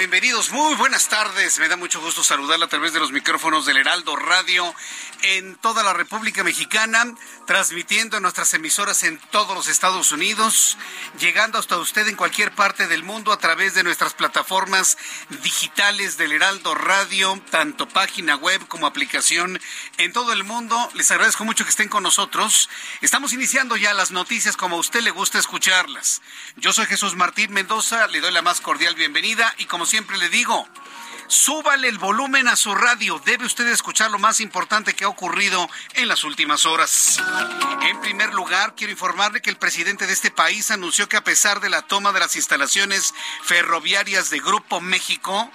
Bienvenidos, muy buenas tardes. Me da mucho gusto saludarla a través de los micrófonos del Heraldo Radio en toda la República Mexicana, transmitiendo nuestras emisoras en todos los Estados Unidos, llegando hasta usted en cualquier parte del mundo a través de nuestras plataformas digitales del Heraldo Radio, tanto página web como aplicación en todo el mundo. Les agradezco mucho que estén con nosotros. Estamos iniciando ya las noticias como a usted le gusta escucharlas. Yo soy Jesús Martín Mendoza, le doy la más cordial bienvenida y como siempre le digo, súbale el volumen a su radio. Debe usted escuchar lo más importante que ha ocurrido en las últimas horas. En primer lugar, quiero informarle que el presidente de este país anunció que a pesar de la toma de las instalaciones ferroviarias de Grupo México,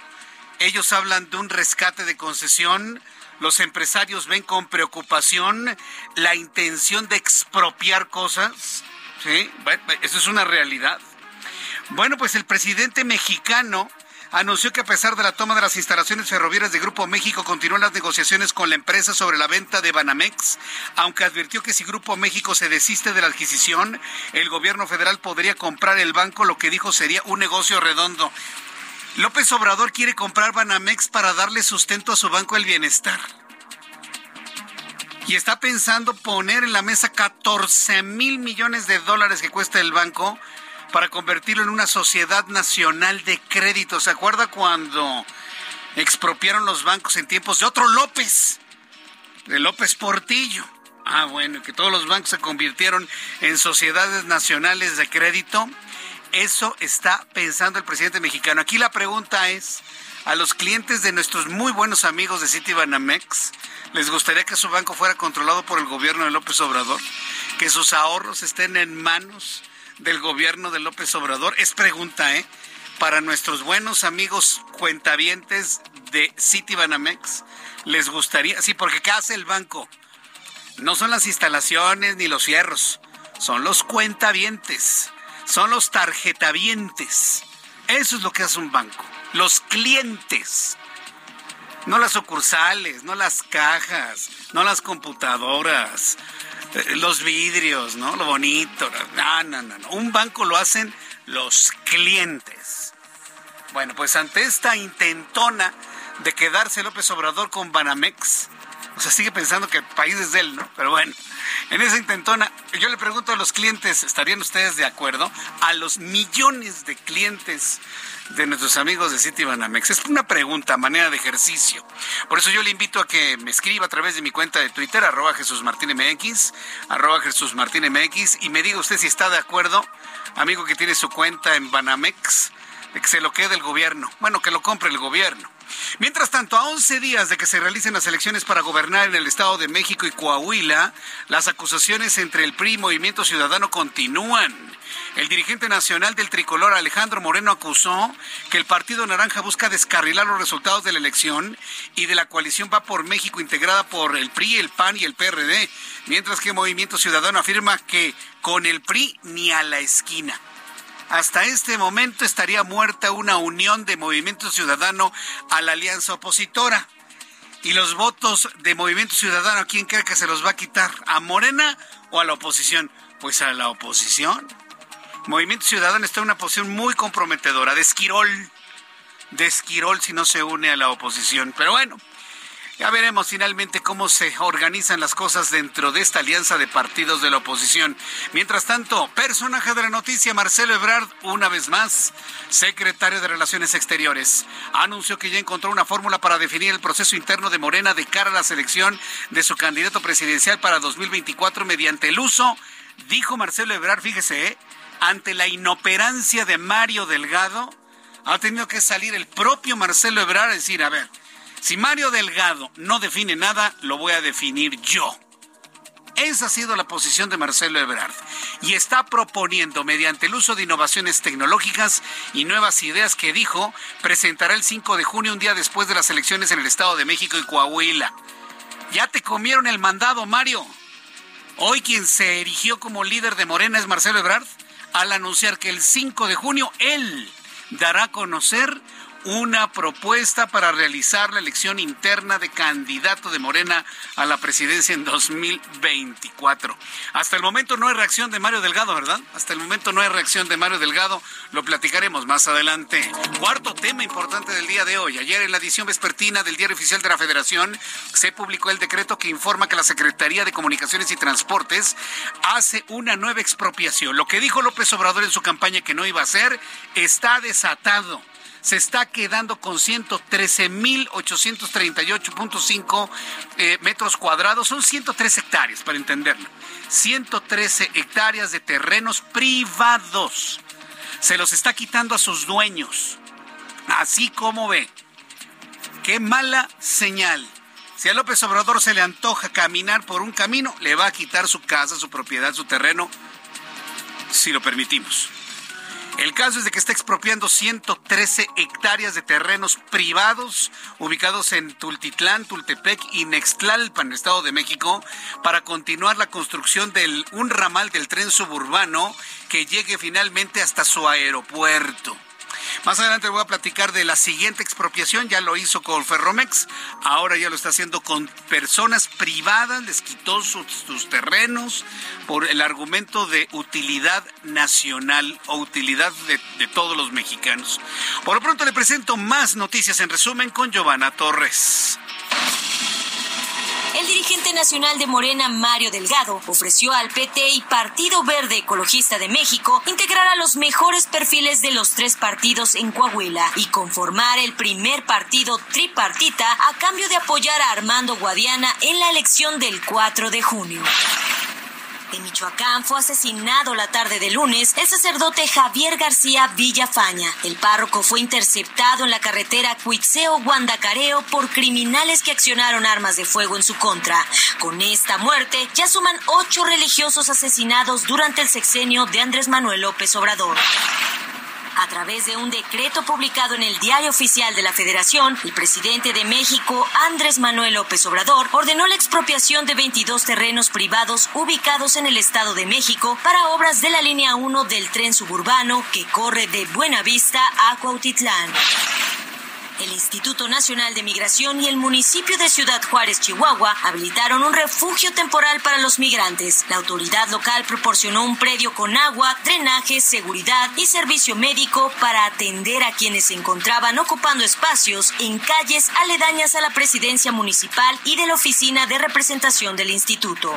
ellos hablan de un rescate de concesión. Los empresarios ven con preocupación la intención de expropiar cosas. Sí, eso es una realidad. Bueno, pues el presidente mexicano anunció que a pesar de la toma de las instalaciones ferroviarias de Grupo México, continúan las negociaciones con la empresa sobre la venta de Banamex, aunque advirtió que si Grupo México se desiste de la adquisición, el gobierno federal podría comprar el banco, lo que dijo sería un negocio redondo. López Obrador quiere comprar Banamex para darle sustento a su Banco del Bienestar. Y está pensando poner en la mesa 14 mil millones de dólares que cuesta el banco para convertirlo en una sociedad nacional de crédito. ¿Se acuerda cuando expropiaron los bancos en tiempos de otro López? De López Portillo. Ah, bueno, que todos los bancos se convirtieron en sociedades nacionales de crédito. Eso está pensando el presidente mexicano. Aquí la pregunta es, a los clientes de nuestros muy buenos amigos de Citibanamex, ¿les gustaría que su banco fuera controlado por el gobierno de López Obrador? ¿Que sus ahorros estén en manos del gobierno de López Obrador? Es pregunta, ¿eh? Para nuestros buenos amigos cuentavientes de Citibanamex, ¿les gustaría? Sí, porque ¿qué hace el banco? No son las instalaciones ni los fierros, son los cuentavientes, son los tarjetavientes. Eso es lo que hace un banco, los clientes. No las sucursales, no las cajas, no las computadoras, los vidrios, ¿no? Lo bonito. No, no, no, no. Un banco lo hacen los clientes. Bueno, pues ante esta intentona de quedarse López Obrador con Banamex, o sea, sigue pensando que el país es de él, ¿no? Pero bueno, en esa intentona, yo le pregunto a los clientes, ¿estarían ustedes de acuerdo? A los millones de clientes de nuestros amigos de Citibanamex. Es una pregunta, manera de ejercicio. Por eso yo le invito a que me escriba a través de mi cuenta de Twitter, arroba Jesús Martín MX, arroba Jesús Martín MX, y me diga usted si está de acuerdo, amigo que tiene su cuenta en Banamex, de que se lo quede el gobierno. Bueno, que lo compre el gobierno. Mientras tanto, a 11 días de que se realicen las elecciones para gobernar en el Estado de México y Coahuila, las acusaciones entre el PRI y Movimiento Ciudadano continúan. El dirigente nacional del tricolor Alejandro Moreno acusó que el Partido Naranja busca descarrilar los resultados de la elección y de la coalición Va por México integrada por el PRI, el PAN y el PRD, mientras que Movimiento Ciudadano afirma que con el PRI ni a la esquina. Hasta este momento estaría muerta una unión de Movimiento Ciudadano a la alianza opositora. Y los votos de Movimiento Ciudadano, ¿a quién cree que se los va a quitar? ¿A Morena o a la oposición? Pues a la oposición. Movimiento Ciudadano está en una posición muy comprometedora, de esquirol, de esquirol si no se une a la oposición. Pero bueno, ya veremos finalmente cómo se organizan las cosas dentro de esta alianza de partidos de la oposición. Mientras tanto, personaje de la noticia, Marcelo Ebrard, una vez más, secretario de Relaciones Exteriores, anunció que ya encontró una fórmula para definir el proceso interno de Morena de cara a la selección de su candidato presidencial para 2024 mediante el uso, dijo Marcelo Ebrard, fíjese, ¿eh? Ante la inoperancia de Mario Delgado, ha tenido que salir el propio Marcelo Ebrard a decir, a ver, si Mario Delgado no define nada, lo voy a definir yo. Esa ha sido la posición de Marcelo Ebrard y está proponiendo, mediante el uso de innovaciones tecnológicas y nuevas ideas que dijo, presentará el 5 de junio, un día después de las elecciones en el Estado de México y Coahuila. Ya te comieron el mandado, Mario. Hoy quien se erigió como líder de Morena es Marcelo Ebrard al anunciar que el 5 de junio él dará a conocer una propuesta para realizar la elección interna de candidato de Morena a la presidencia en 2024. Hasta el momento no hay reacción de Mario Delgado, ¿verdad? Hasta el momento no hay reacción de Mario Delgado. Lo platicaremos más adelante. Cuarto tema importante del día de hoy. Ayer en la edición vespertina del Diario Oficial de la Federación se publicó el decreto que informa que la Secretaría de Comunicaciones y Transportes hace una nueva expropiación. Lo que dijo López Obrador en su campaña que no iba a hacer está desatado se está quedando con 113.838.5 eh, metros cuadrados. Son 103 hectáreas, para entenderlo. 113 hectáreas de terrenos privados. Se los está quitando a sus dueños. Así como ve. Qué mala señal. Si a López Obrador se le antoja caminar por un camino, le va a quitar su casa, su propiedad, su terreno, si lo permitimos. El caso es de que está expropiando 113 hectáreas de terrenos privados ubicados en Tultitlán, Tultepec y Nextlalpan, Estado de México, para continuar la construcción de un ramal del tren suburbano que llegue finalmente hasta su aeropuerto. Más adelante voy a platicar de la siguiente expropiación, ya lo hizo con Ferromex, ahora ya lo está haciendo con personas privadas, les quitó sus, terrenos por el argumento de utilidad nacional o utilidad de, de todos los mexicanos. Por lo pronto le presento más noticias en resumen con Giovanna Torres. El dirigente nacional de Morena, Mario Delgado, ofreció al PT y Partido Verde Ecologista de México integrar a los mejores perfiles de los tres partidos en Coahuila y conformar el primer partido tripartita a cambio de apoyar a Armando Guadiana en la elección del 4 de junio. En Michoacán fue asesinado la tarde de lunes el sacerdote Javier García Villafaña. El párroco fue interceptado en la carretera Cuitzeo-Guandacareo por criminales que accionaron armas de fuego en su contra. Con esta muerte ya suman ocho religiosos asesinados durante el sexenio de Andrés Manuel López Obrador. A través de un decreto publicado en el Diario Oficial de la Federación, el presidente de México, Andrés Manuel López Obrador, ordenó la expropiación de 22 terrenos privados ubicados en el Estado de México para obras de la línea 1 del tren suburbano que corre de Buenavista a Cuautitlán. El Instituto Nacional de Migración y el municipio de Ciudad Juárez, Chihuahua, habilitaron un refugio temporal para los migrantes. La autoridad local proporcionó un predio con agua, drenaje, seguridad y servicio médico para atender a quienes se encontraban ocupando espacios en calles aledañas a la presidencia municipal y de la oficina de representación del instituto.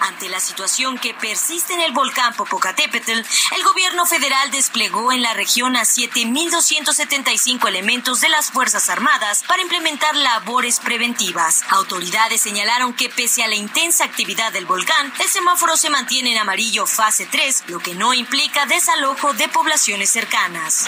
Ante la situación que persiste en el volcán Popocatépetl, el gobierno federal desplegó en la región a 7.275 elementos de las Fuerzas Armadas para implementar labores preventivas. Autoridades señalaron que pese a la intensa actividad del volcán, el semáforo se mantiene en amarillo fase 3, lo que no implica desalojo de poblaciones cercanas.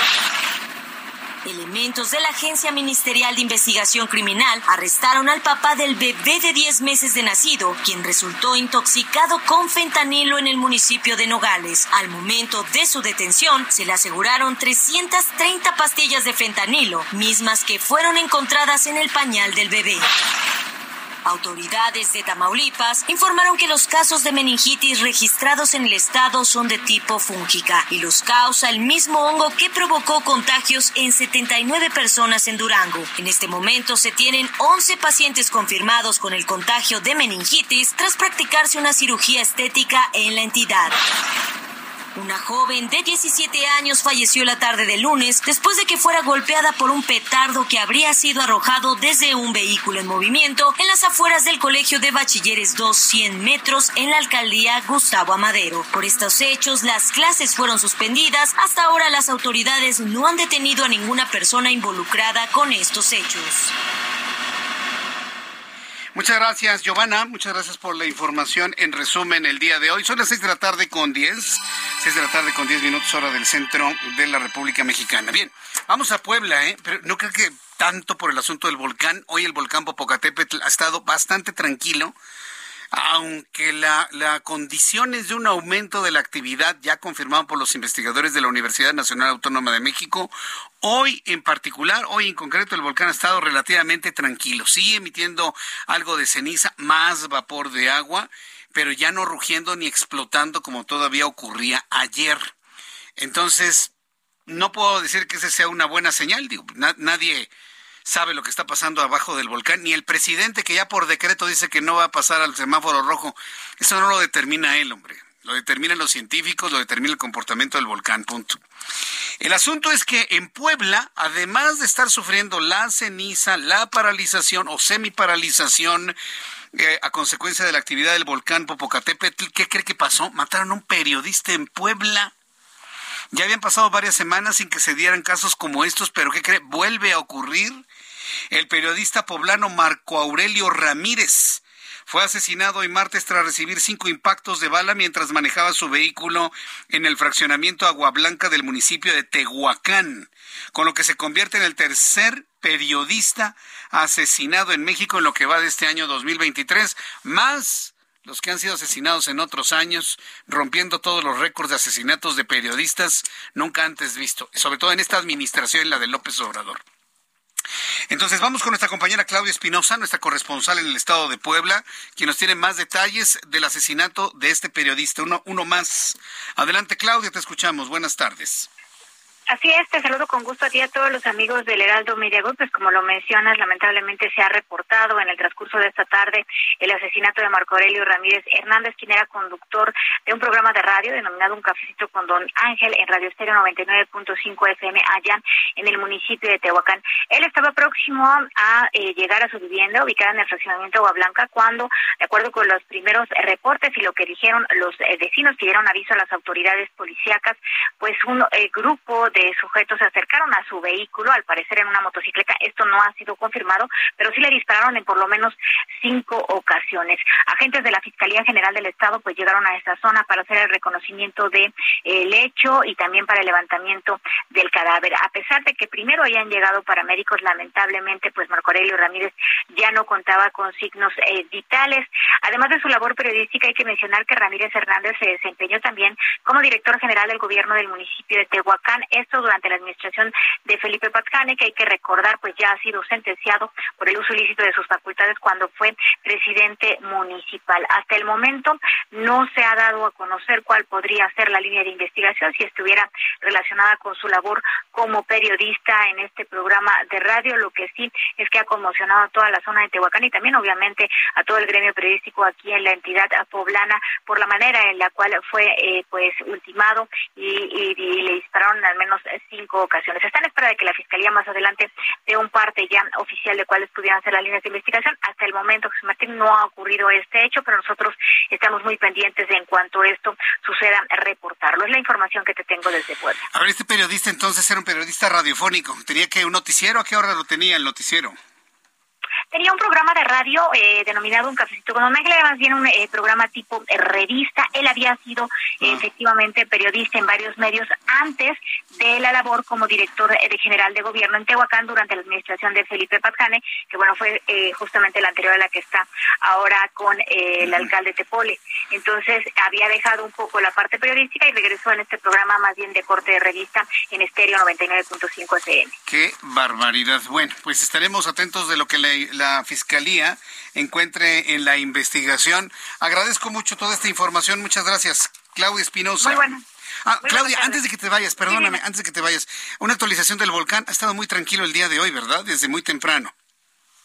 Elementos de la Agencia Ministerial de Investigación Criminal arrestaron al papá del bebé de 10 meses de nacido, quien resultó intoxicado con fentanilo en el municipio de Nogales. Al momento de su detención, se le aseguraron 330 pastillas de fentanilo, mismas que fueron encontradas en el pañal del bebé. Autoridades de Tamaulipas informaron que los casos de meningitis registrados en el estado son de tipo fúngica y los causa el mismo hongo que provocó contagios en 79 personas en Durango. En este momento se tienen 11 pacientes confirmados con el contagio de meningitis tras practicarse una cirugía estética en la entidad. Una joven de 17 años falleció la tarde del lunes después de que fuera golpeada por un petardo que habría sido arrojado desde un vehículo en movimiento en las afueras del Colegio de Bachilleres 200 metros en la alcaldía Gustavo Amadero. Por estos hechos, las clases fueron suspendidas. Hasta ahora las autoridades no han detenido a ninguna persona involucrada con estos hechos. Muchas gracias, Giovanna. Muchas gracias por la información. En resumen, el día de hoy son las 6 de la tarde con 10. 6 de la tarde con 10 minutos hora del centro de la República Mexicana. Bien, vamos a Puebla, ¿eh? Pero no creo que tanto por el asunto del volcán. Hoy el volcán Popocatépetl ha estado bastante tranquilo aunque la, la condiciones de un aumento de la actividad ya confirmado por los investigadores de la Universidad Nacional Autónoma de México, hoy en particular, hoy en concreto, el volcán ha estado relativamente tranquilo. Sigue emitiendo algo de ceniza, más vapor de agua, pero ya no rugiendo ni explotando como todavía ocurría ayer. Entonces, no puedo decir que esa sea una buena señal. Digo, nadie sabe lo que está pasando abajo del volcán, ni el presidente que ya por decreto dice que no va a pasar al semáforo rojo. Eso no lo determina él, hombre. Lo determinan los científicos, lo determina el comportamiento del volcán, punto. El asunto es que en Puebla, además de estar sufriendo la ceniza, la paralización o semiparalización eh, a consecuencia de la actividad del volcán Popocatépetl, ¿qué cree que pasó? Mataron a un periodista en Puebla. Ya habían pasado varias semanas sin que se dieran casos como estos, pero ¿qué cree? Vuelve a ocurrir. El periodista poblano Marco Aurelio Ramírez fue asesinado hoy martes tras recibir cinco impactos de bala mientras manejaba su vehículo en el fraccionamiento Agua Blanca del municipio de Tehuacán, con lo que se convierte en el tercer periodista asesinado en México en lo que va de este año 2023, más los que han sido asesinados en otros años, rompiendo todos los récords de asesinatos de periodistas nunca antes visto, sobre todo en esta administración, la de López Obrador. Entonces vamos con nuestra compañera Claudia Espinosa, nuestra corresponsal en el estado de Puebla, quien nos tiene más detalles del asesinato de este periodista, uno, uno más. Adelante Claudia, te escuchamos. Buenas tardes. Así es, te saludo con gusto a ti a todos los amigos del Heraldo Media. Pues como lo mencionas, lamentablemente se ha reportado en el transcurso de esta tarde el asesinato de Marco Aurelio Ramírez Hernández, quien era conductor de un programa de radio denominado Un Cafecito con Don Ángel en Radio Estéreo 99.5 FM allá en el municipio de Tehuacán. Él estaba próximo a eh, llegar a su vivienda ubicada en el fraccionamiento Agua Blanca cuando, de acuerdo con los primeros reportes y lo que dijeron los eh, vecinos que dieron aviso a las autoridades policíacas, pues un eh, grupo de sujetos se acercaron a su vehículo, al parecer en una motocicleta. Esto no ha sido confirmado, pero sí le dispararon en por lo menos cinco ocasiones. Agentes de la Fiscalía General del Estado pues llegaron a esta zona para hacer el reconocimiento del de, hecho y también para el levantamiento del cadáver. A pesar de que primero hayan llegado paramédicos, lamentablemente pues Marco Aurelio Ramírez ya no contaba con signos eh, vitales. Además de su labor periodística, hay que mencionar que Ramírez Hernández se desempeñó también como director general del gobierno del municipio de Tehuacán durante la administración de Felipe Patzcane, que hay que recordar, pues ya ha sido sentenciado por el uso ilícito de sus facultades cuando fue presidente municipal. Hasta el momento no se ha dado a conocer cuál podría ser la línea de investigación si estuviera relacionada con su labor como periodista en este programa de radio. Lo que sí es que ha conmocionado a toda la zona de Tehuacán y también obviamente a todo el gremio periodístico aquí en la entidad poblana por la manera en la cual fue eh, pues ultimado y le dispararon al menos cinco ocasiones. Está en espera de que la Fiscalía más adelante dé un parte ya oficial de cuáles pudieran ser las líneas de investigación. Hasta el momento, José Martín, no ha ocurrido este hecho, pero nosotros estamos muy pendientes de en cuanto esto suceda, reportarlo. Es la información que te tengo desde Puebla. A ver, este periodista entonces era un periodista radiofónico. ¿Tenía que un noticiero? ¿A qué hora lo tenía el noticiero? Tenía un programa de radio eh, denominado Un Cafecito con Don Ángel, era más bien un eh, programa tipo eh, revista. Él había sido ah. efectivamente periodista en varios medios antes de la labor como director de general de gobierno en Tehuacán durante la administración de Felipe Patjane, que bueno, fue justamente la anterior a la que está ahora con el alcalde Tepole. Entonces había dejado un poco la parte periodística y regresó en este programa más bien de corte de revista en estéreo 99.5 FM. Qué barbaridad. Bueno, pues estaremos atentos de lo que la, Fiscalía encuentre en la investigación. Agradezco mucho toda esta información. Muchas gracias, Claudia Espinosa. Muy bueno. Ah, Claudia, antes de que te vayas, perdóname, antes de que te vayas, una actualización del volcán. Ha estado muy tranquilo el día de hoy, ¿verdad? Desde muy temprano.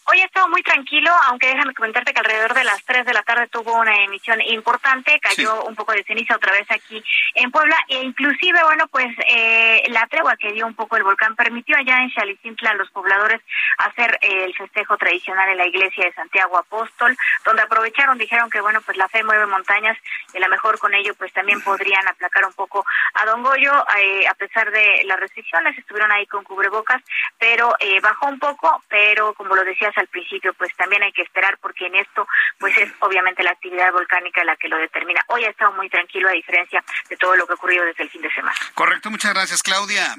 Hoy ha estado muy tranquilo, aunque déjame comentarte que alrededor de las 3 de la tarde tuvo una emisión importante, cayó un poco de ceniza otra vez aquí en Puebla, e inclusive, bueno, pues eh, la tregua que dio un poco el volcán permitió allá en Xalicintla a los pobladores hacer eh, el festejo tradicional en la iglesia de Santiago Apóstol, donde aprovecharon, dijeron que, bueno, pues la fe mueve montañas y a lo mejor con ello pues también podrían aplacar un poco a Don Goyo, eh, a pesar de las restricciones, estuvieron ahí con cubrebocas, pero bajó un poco, pero como lo decía al principio, pues también hay que esperar porque en esto pues es obviamente la actividad volcánica la que lo determina. Hoy ha estado muy tranquilo a diferencia de todo lo que ha ocurrido desde el fin de semana. Correcto, muchas gracias Claudia.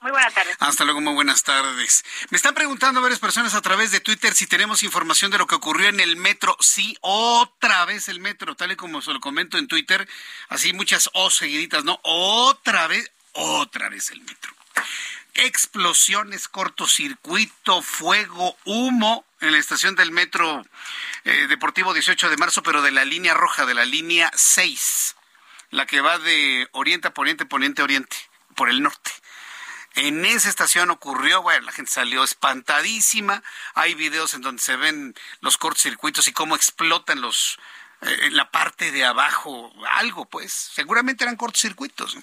Muy buenas tardes. Hasta luego, muy buenas tardes. Me están preguntando varias personas a través de Twitter si tenemos información de lo que ocurrió en el metro. Sí, otra vez el metro, tal y como se lo comento en Twitter. Así muchas O seguiditas, ¿no? Otra vez, otra vez el metro explosiones, cortocircuito, fuego, humo en la estación del metro eh, Deportivo 18 de marzo, pero de la línea roja, de la línea 6, la que va de oriente a poniente, poniente a oriente, por el norte. En esa estación ocurrió, bueno, la gente salió espantadísima. Hay videos en donde se ven los cortocircuitos y cómo explotan los eh, la parte de abajo, algo pues, seguramente eran cortocircuitos.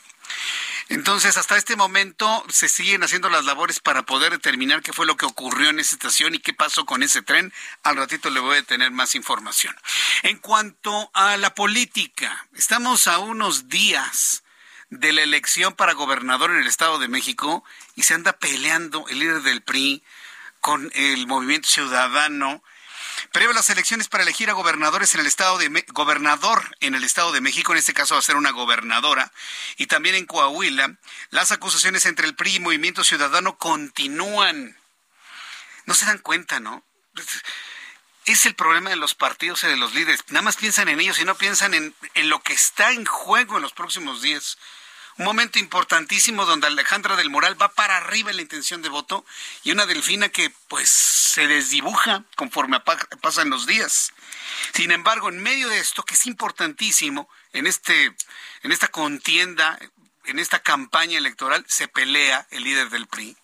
Entonces, hasta este momento se siguen haciendo las labores para poder determinar qué fue lo que ocurrió en esa estación y qué pasó con ese tren. Al ratito le voy a tener más información. En cuanto a la política, estamos a unos días de la elección para gobernador en el Estado de México y se anda peleando el líder del PRI con el movimiento ciudadano Previo las elecciones para elegir a gobernadores en el estado de gobernador en el estado de México, en este caso va a ser una gobernadora, y también en Coahuila, las acusaciones entre el PRI y Movimiento Ciudadano continúan. No se dan cuenta, ¿no? Es el problema de los partidos y de los líderes. Nada más piensan en ellos y no piensan en, en lo que está en juego en los próximos días un momento importantísimo donde Alejandra del Moral va para arriba en la intención de voto y una Delfina que pues se desdibuja conforme pasan los días. Sin embargo, en medio de esto, que es importantísimo, en, este, en esta contienda, en esta campaña electoral, se pelea el líder del PRI.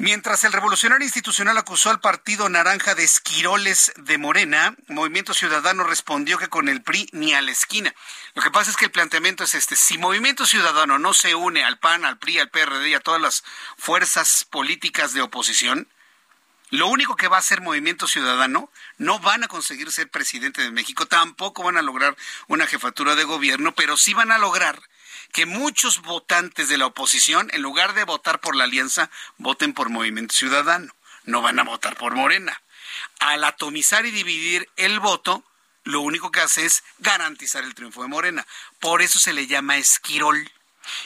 Mientras el revolucionario institucional acusó al partido naranja de esquiroles de Morena, Movimiento Ciudadano respondió que con el PRI ni a la esquina. Lo que pasa es que el planteamiento es este, si Movimiento Ciudadano no se une al PAN, al PRI, al PRD y a todas las fuerzas políticas de oposición, lo único que va a hacer Movimiento Ciudadano, no van a conseguir ser presidente de México, tampoco van a lograr una jefatura de gobierno, pero sí van a lograr que muchos votantes de la oposición, en lugar de votar por la alianza, voten por Movimiento Ciudadano. No van a votar por Morena. Al atomizar y dividir el voto, lo único que hace es garantizar el triunfo de Morena. Por eso se le llama esquirol.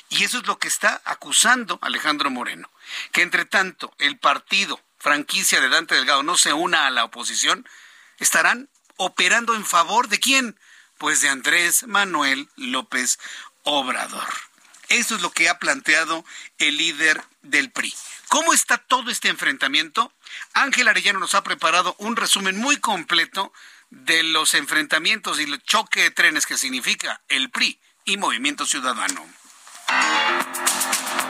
Y eso es lo que está acusando Alejandro Moreno. Que entre tanto el partido franquicia de Dante Delgado no se una a la oposición, estarán operando en favor de quién? Pues de Andrés Manuel López Obrador. Eso es lo que ha planteado el líder del PRI. ¿Cómo está todo este enfrentamiento? Ángel Arellano nos ha preparado un resumen muy completo de los enfrentamientos y el choque de trenes que significa el PRI y Movimiento Ciudadano.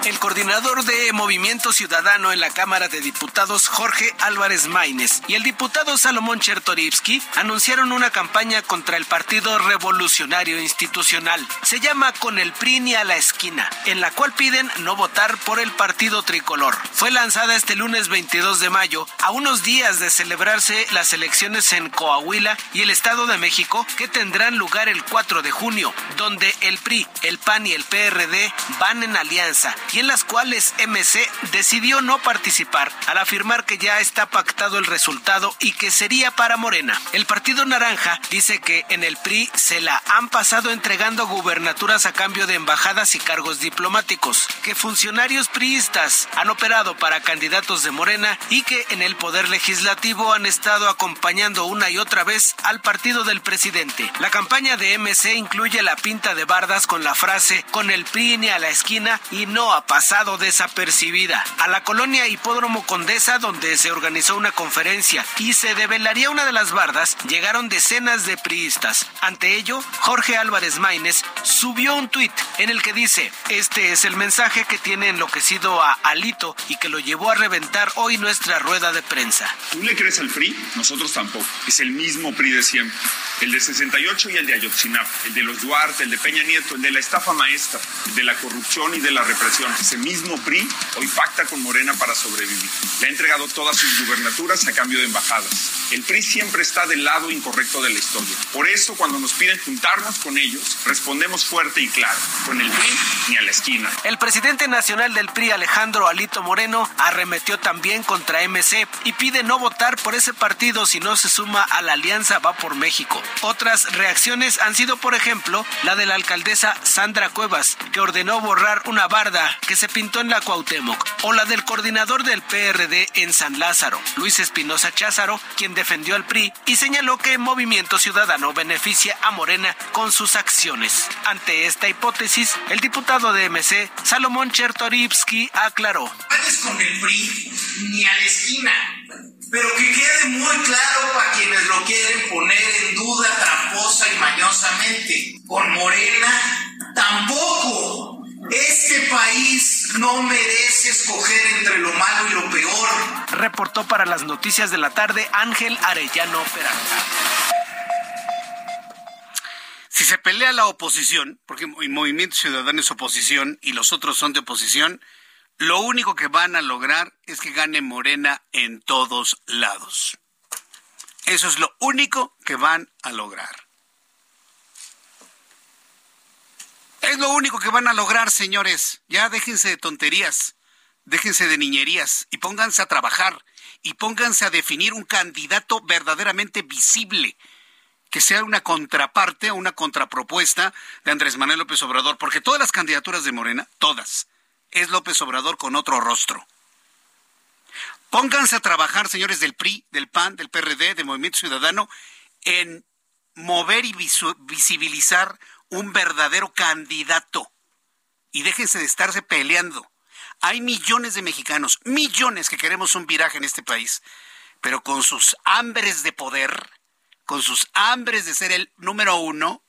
El coordinador de Movimiento Ciudadano en la Cámara de Diputados, Jorge Álvarez Maínez, y el diputado Salomón Chertorivsky anunciaron una campaña contra el Partido Revolucionario Institucional. Se llama Con el PRI ni a la esquina, en la cual piden no votar por el Partido Tricolor. Fue lanzada este lunes 22 de mayo, a unos días de celebrarse las elecciones en Coahuila y el Estado de México, que tendrán lugar el 4 de junio, donde el PRI, el PAN y el PRD van en alianza y en las cuales MC decidió no participar al afirmar que ya está pactado el resultado y que sería para Morena. El Partido Naranja dice que en el PRI se la han pasado entregando gubernaturas a cambio de embajadas y cargos diplomáticos, que funcionarios priistas han operado para candidatos de Morena y que en el Poder Legislativo han estado acompañando una y otra vez al partido del presidente. La campaña de MC incluye la pinta de bardas con la frase con el PRI ni a la esquina y no pasado desapercibida. A la colonia Hipódromo Condesa, donde se organizó una conferencia y se develaría una de las bardas, llegaron decenas de priistas. Ante ello, Jorge Álvarez Maínez subió un tuit en el que dice, este es el mensaje que tiene enloquecido a Alito y que lo llevó a reventar hoy nuestra rueda de prensa. ¿Tú le crees al PRI? Nosotros tampoco. Es el mismo PRI de siempre. El de 68 y el de Ayotzinapa, el de los Duarte, el de Peña Nieto, el de la estafa maestra, el de la corrupción y de la represión. Ese mismo PRI hoy pacta con Morena para sobrevivir. Le ha entregado todas sus gubernaturas a cambio de embajadas. El PRI siempre está del lado incorrecto de la historia. Por eso, cuando nos piden juntarnos con ellos, respondemos fuerte y claro, con el PRI ni a la esquina. El presidente nacional del PRI, Alejandro Alito Moreno, arremetió también contra MC y pide no votar por ese partido si no se suma a la alianza Va por México. Otras reacciones han sido, por ejemplo, la de la alcaldesa Sandra Cuevas, que ordenó borrar una barda que se pintó en la Cuauhtémoc, o la del coordinador del PRD en San Lázaro, Luis Espinosa Cházaro, quien defendió al PRI y señaló que Movimiento Ciudadano beneficia a Morena con sus acciones. Ante esta hipótesis, el diputado de MC, Salomón Chertorivsky, aclaró. con el PRI ni a la esquina pero que quede muy claro para quienes lo quieren poner en duda tramposa y mañosamente. Con Morena tampoco. Este país no merece escoger entre lo malo y lo peor. Reportó para las noticias de la tarde Ángel Arellano Peralta. Si se pelea la oposición, porque el Movimiento Ciudadano es oposición y los otros son de oposición, lo único que van a lograr es que gane Morena en todos lados. Eso es lo único que van a lograr. Es lo único que van a lograr, señores. Ya déjense de tonterías, déjense de niñerías y pónganse a trabajar y pónganse a definir un candidato verdaderamente visible que sea una contraparte o una contrapropuesta de Andrés Manuel López Obrador, porque todas las candidaturas de Morena, todas, es López Obrador con otro rostro. Pónganse a trabajar, señores del PRI, del PAN, del PRD, del Movimiento Ciudadano, en mover y visibilizar un verdadero candidato. Y déjense de estarse peleando. Hay millones de mexicanos, millones que queremos un viraje en este país, pero con sus hambres de poder, con sus hambres de ser el número uno,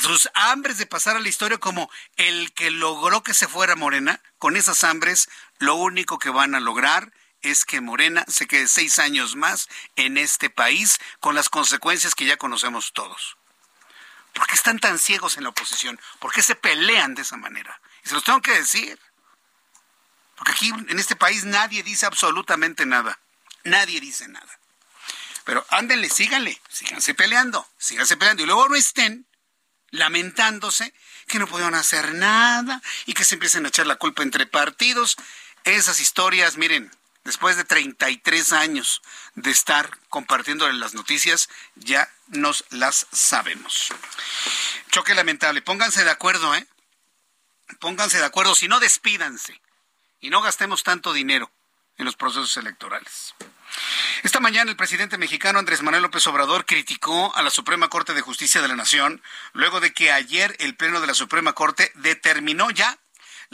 sus hambres de pasar a la historia como el que logró que se fuera Morena, con esas hambres, lo único que van a lograr es que Morena se quede seis años más en este país con las consecuencias que ya conocemos todos. ¿Por qué están tan ciegos en la oposición? ¿Por qué se pelean de esa manera? Y se los tengo que decir. Porque aquí en este país nadie dice absolutamente nada. Nadie dice nada. Pero ándenle, síganle, síganse peleando, síganse peleando. Y luego no estén lamentándose que no pudieron hacer nada y que se empiecen a echar la culpa entre partidos. Esas historias, miren, después de 33 años de estar compartiendo las noticias, ya nos las sabemos. Choque lamentable. Pónganse de acuerdo, ¿eh? Pónganse de acuerdo. Si no, despídanse. Y no gastemos tanto dinero en los procesos electorales. Esta mañana el presidente mexicano Andrés Manuel López Obrador criticó a la Suprema Corte de Justicia de la Nación luego de que ayer el Pleno de la Suprema Corte determinó ya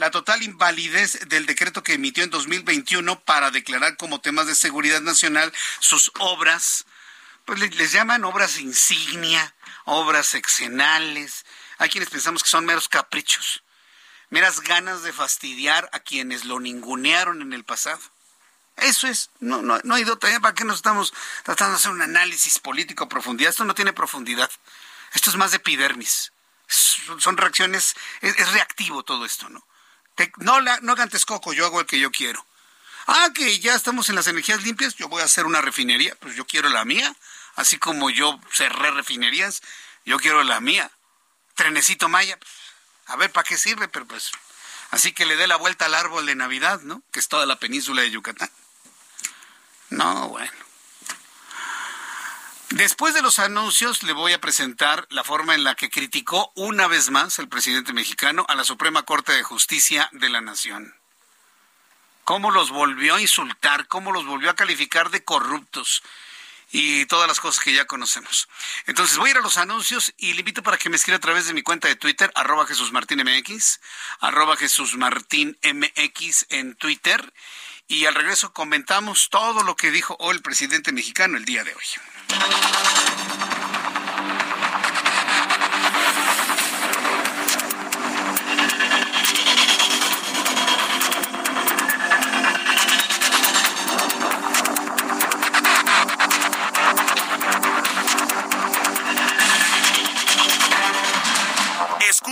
la total invalidez del decreto que emitió en 2021 para declarar como temas de seguridad nacional sus obras, pues les llaman obras insignia, obras exenales. Hay quienes pensamos que son meros caprichos, meras ganas de fastidiar a quienes lo ningunearon en el pasado. Eso es, no, no, no hay otra. ¿Para qué nos estamos tratando de hacer un análisis político a profundidad? Esto no tiene profundidad. Esto es más de epidermis. Son reacciones, es, reactivo todo esto, ¿no? No, la, no coco, yo hago el que yo quiero. Ah, que ya estamos en las energías limpias, yo voy a hacer una refinería, pues yo quiero la mía. Así como yo cerré refinerías, yo quiero la mía. Trenecito Maya, pues, a ver para qué sirve, pero pues Así que le dé la vuelta al árbol de Navidad, ¿no? Que es toda la península de Yucatán. No, bueno. Después de los anuncios, le voy a presentar la forma en la que criticó una vez más el presidente mexicano a la Suprema Corte de Justicia de la Nación. Cómo los volvió a insultar, cómo los volvió a calificar de corruptos y todas las cosas que ya conocemos. Entonces voy a ir a los anuncios y le invito para que me escriba a través de mi cuenta de Twitter, arroba Jesús Martín MX, arroba Jesús Martín MX en Twitter. Y al regreso comentamos todo lo que dijo hoy el presidente mexicano el día de hoy.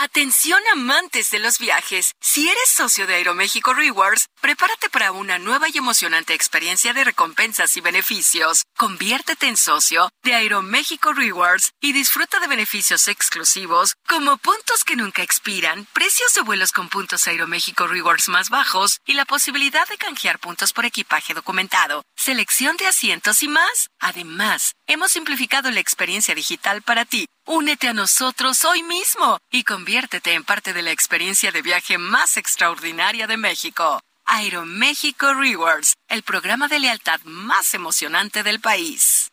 Atención amantes de los viajes. Si eres socio de Aeroméxico Rewards, prepárate para una nueva y emocionante experiencia de recompensas y beneficios. Conviértete en socio de Aeroméxico Rewards y disfruta de beneficios exclusivos como puntos que nunca expiran, precios de vuelos con puntos Aeroméxico Rewards más bajos y la posibilidad de canjear puntos por equipaje documentado, selección de asientos y más. Además, hemos simplificado la experiencia digital para ti Únete a nosotros hoy mismo y conviértete en parte de la experiencia de viaje más extraordinaria de México. Aeroméxico Rewards, el programa de lealtad más emocionante del país.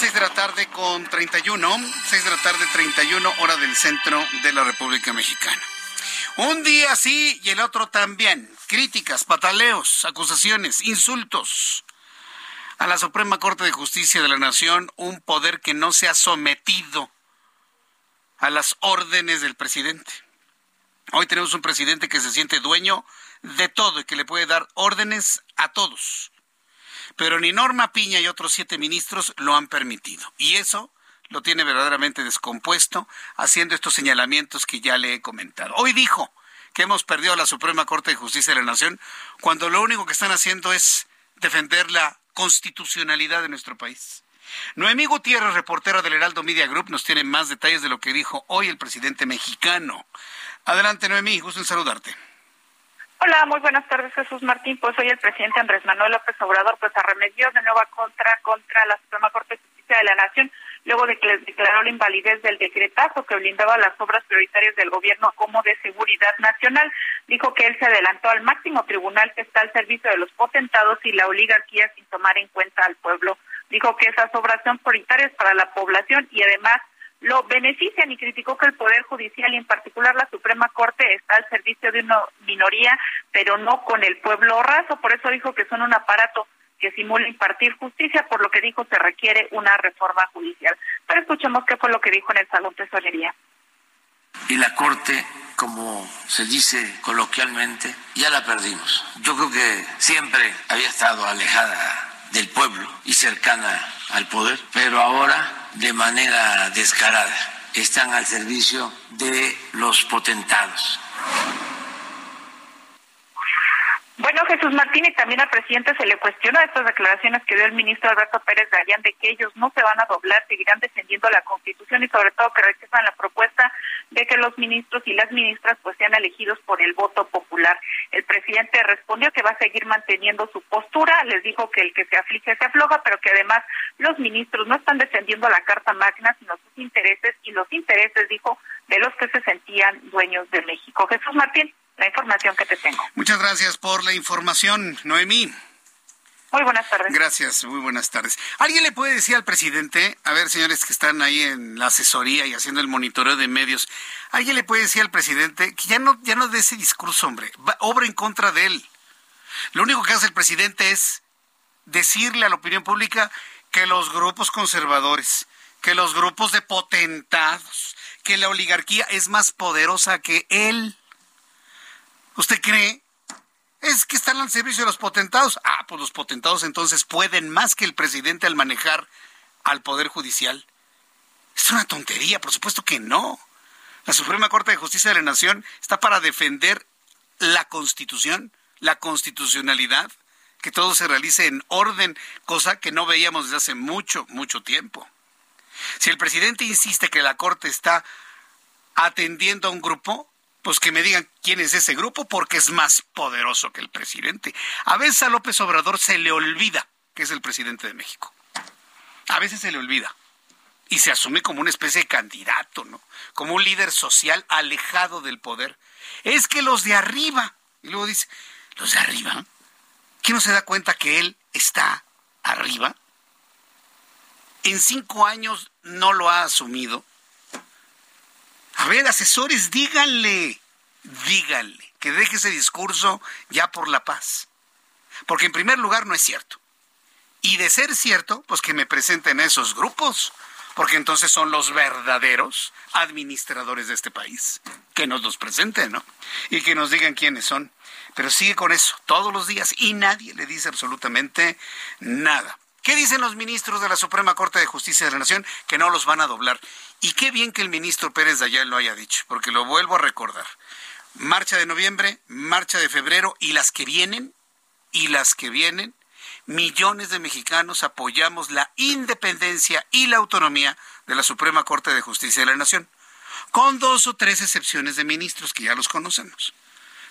6 de la tarde con 31, 6 de la tarde 31 hora del centro de la República Mexicana. Un día sí y el otro también. Críticas, pataleos, acusaciones, insultos. A la Suprema Corte de Justicia de la Nación, un poder que no se ha sometido a las órdenes del presidente. Hoy tenemos un presidente que se siente dueño de todo y que le puede dar órdenes a todos pero ni Norma Piña y otros siete ministros lo han permitido. Y eso lo tiene verdaderamente descompuesto, haciendo estos señalamientos que ya le he comentado. Hoy dijo que hemos perdido a la Suprema Corte de Justicia de la Nación cuando lo único que están haciendo es defender la constitucionalidad de nuestro país. Noemí Gutiérrez, reportera del Heraldo Media Group, nos tiene más detalles de lo que dijo hoy el presidente mexicano. Adelante, Noemí, gusto en saludarte. Hola, muy buenas tardes, Jesús Martín. Pues hoy el presidente Andrés Manuel López Obrador pues arremedió de nueva contra contra la Suprema Corte de Justicia de la Nación luego de que declaró la invalidez del decretazo que blindaba las obras prioritarias del gobierno como de seguridad nacional. Dijo que él se adelantó al máximo tribunal que está al servicio de los potentados y la oligarquía sin tomar en cuenta al pueblo. Dijo que esas obras son prioritarias para la población y además lo benefician y criticó que el Poder Judicial y en particular la Suprema Corte está al servicio de una minoría, pero no con el pueblo raso. Por eso dijo que son un aparato que simula impartir justicia, por lo que dijo se requiere una reforma judicial. Pero escuchemos qué fue lo que dijo en el Salón Tesorería. Y la Corte, como se dice coloquialmente, ya la perdimos. Yo creo que siempre había estado alejada del pueblo y cercana al poder, pero ahora de manera descarada están al servicio de los potentados. Bueno, Jesús Martín y también al presidente se le cuestionó estas declaraciones que dio el ministro Alberto Pérez Gallán de que ellos no se van a doblar, seguirán defendiendo la Constitución y sobre todo que rechazan la propuesta de que los ministros y las ministras pues sean elegidos por el voto popular. El presidente respondió que va a seguir manteniendo su postura, les dijo que el que se aflige se afloja, pero que además los ministros no están defendiendo la Carta Magna, sino sus intereses y los intereses, dijo, de los que se sentían dueños de México. Jesús Martín la información que te tengo. Muchas gracias por la información, Noemí. Muy buenas tardes. Gracias, muy buenas tardes. ¿Alguien le puede decir al presidente, a ver, señores que están ahí en la asesoría y haciendo el monitoreo de medios, ¿alguien le puede decir al presidente que ya no, ya no dé ese discurso, hombre, obra en contra de él? Lo único que hace el presidente es decirle a la opinión pública que los grupos conservadores, que los grupos de potentados, que la oligarquía es más poderosa que él. ¿Usted cree? Es que están al servicio de los potentados. Ah, pues los potentados entonces pueden más que el presidente al manejar al Poder Judicial. Es una tontería, por supuesto que no. La Suprema Corte de Justicia de la Nación está para defender la Constitución, la constitucionalidad, que todo se realice en orden, cosa que no veíamos desde hace mucho, mucho tiempo. Si el presidente insiste que la Corte está atendiendo a un grupo, pues que me digan quién es ese grupo porque es más poderoso que el presidente. A veces a López Obrador se le olvida que es el presidente de México. A veces se le olvida. Y se asume como una especie de candidato, ¿no? Como un líder social alejado del poder. Es que los de arriba, y luego dice, los de arriba, ¿quién no se da cuenta que él está arriba? En cinco años no lo ha asumido a ver, asesores, díganle, díganle que deje ese discurso ya por la paz. Porque en primer lugar no es cierto. Y de ser cierto, pues que me presenten esos grupos, porque entonces son los verdaderos administradores de este país. Que nos los presenten, ¿no? Y que nos digan quiénes son. Pero sigue con eso todos los días y nadie le dice absolutamente nada. ¿Qué dicen los ministros de la Suprema Corte de Justicia de la Nación? Que no los van a doblar. Y qué bien que el ministro Pérez allá lo haya dicho, porque lo vuelvo a recordar. Marcha de noviembre, marcha de febrero y las que vienen, y las que vienen, millones de mexicanos apoyamos la independencia y la autonomía de la Suprema Corte de Justicia de la Nación, con dos o tres excepciones de ministros que ya los conocemos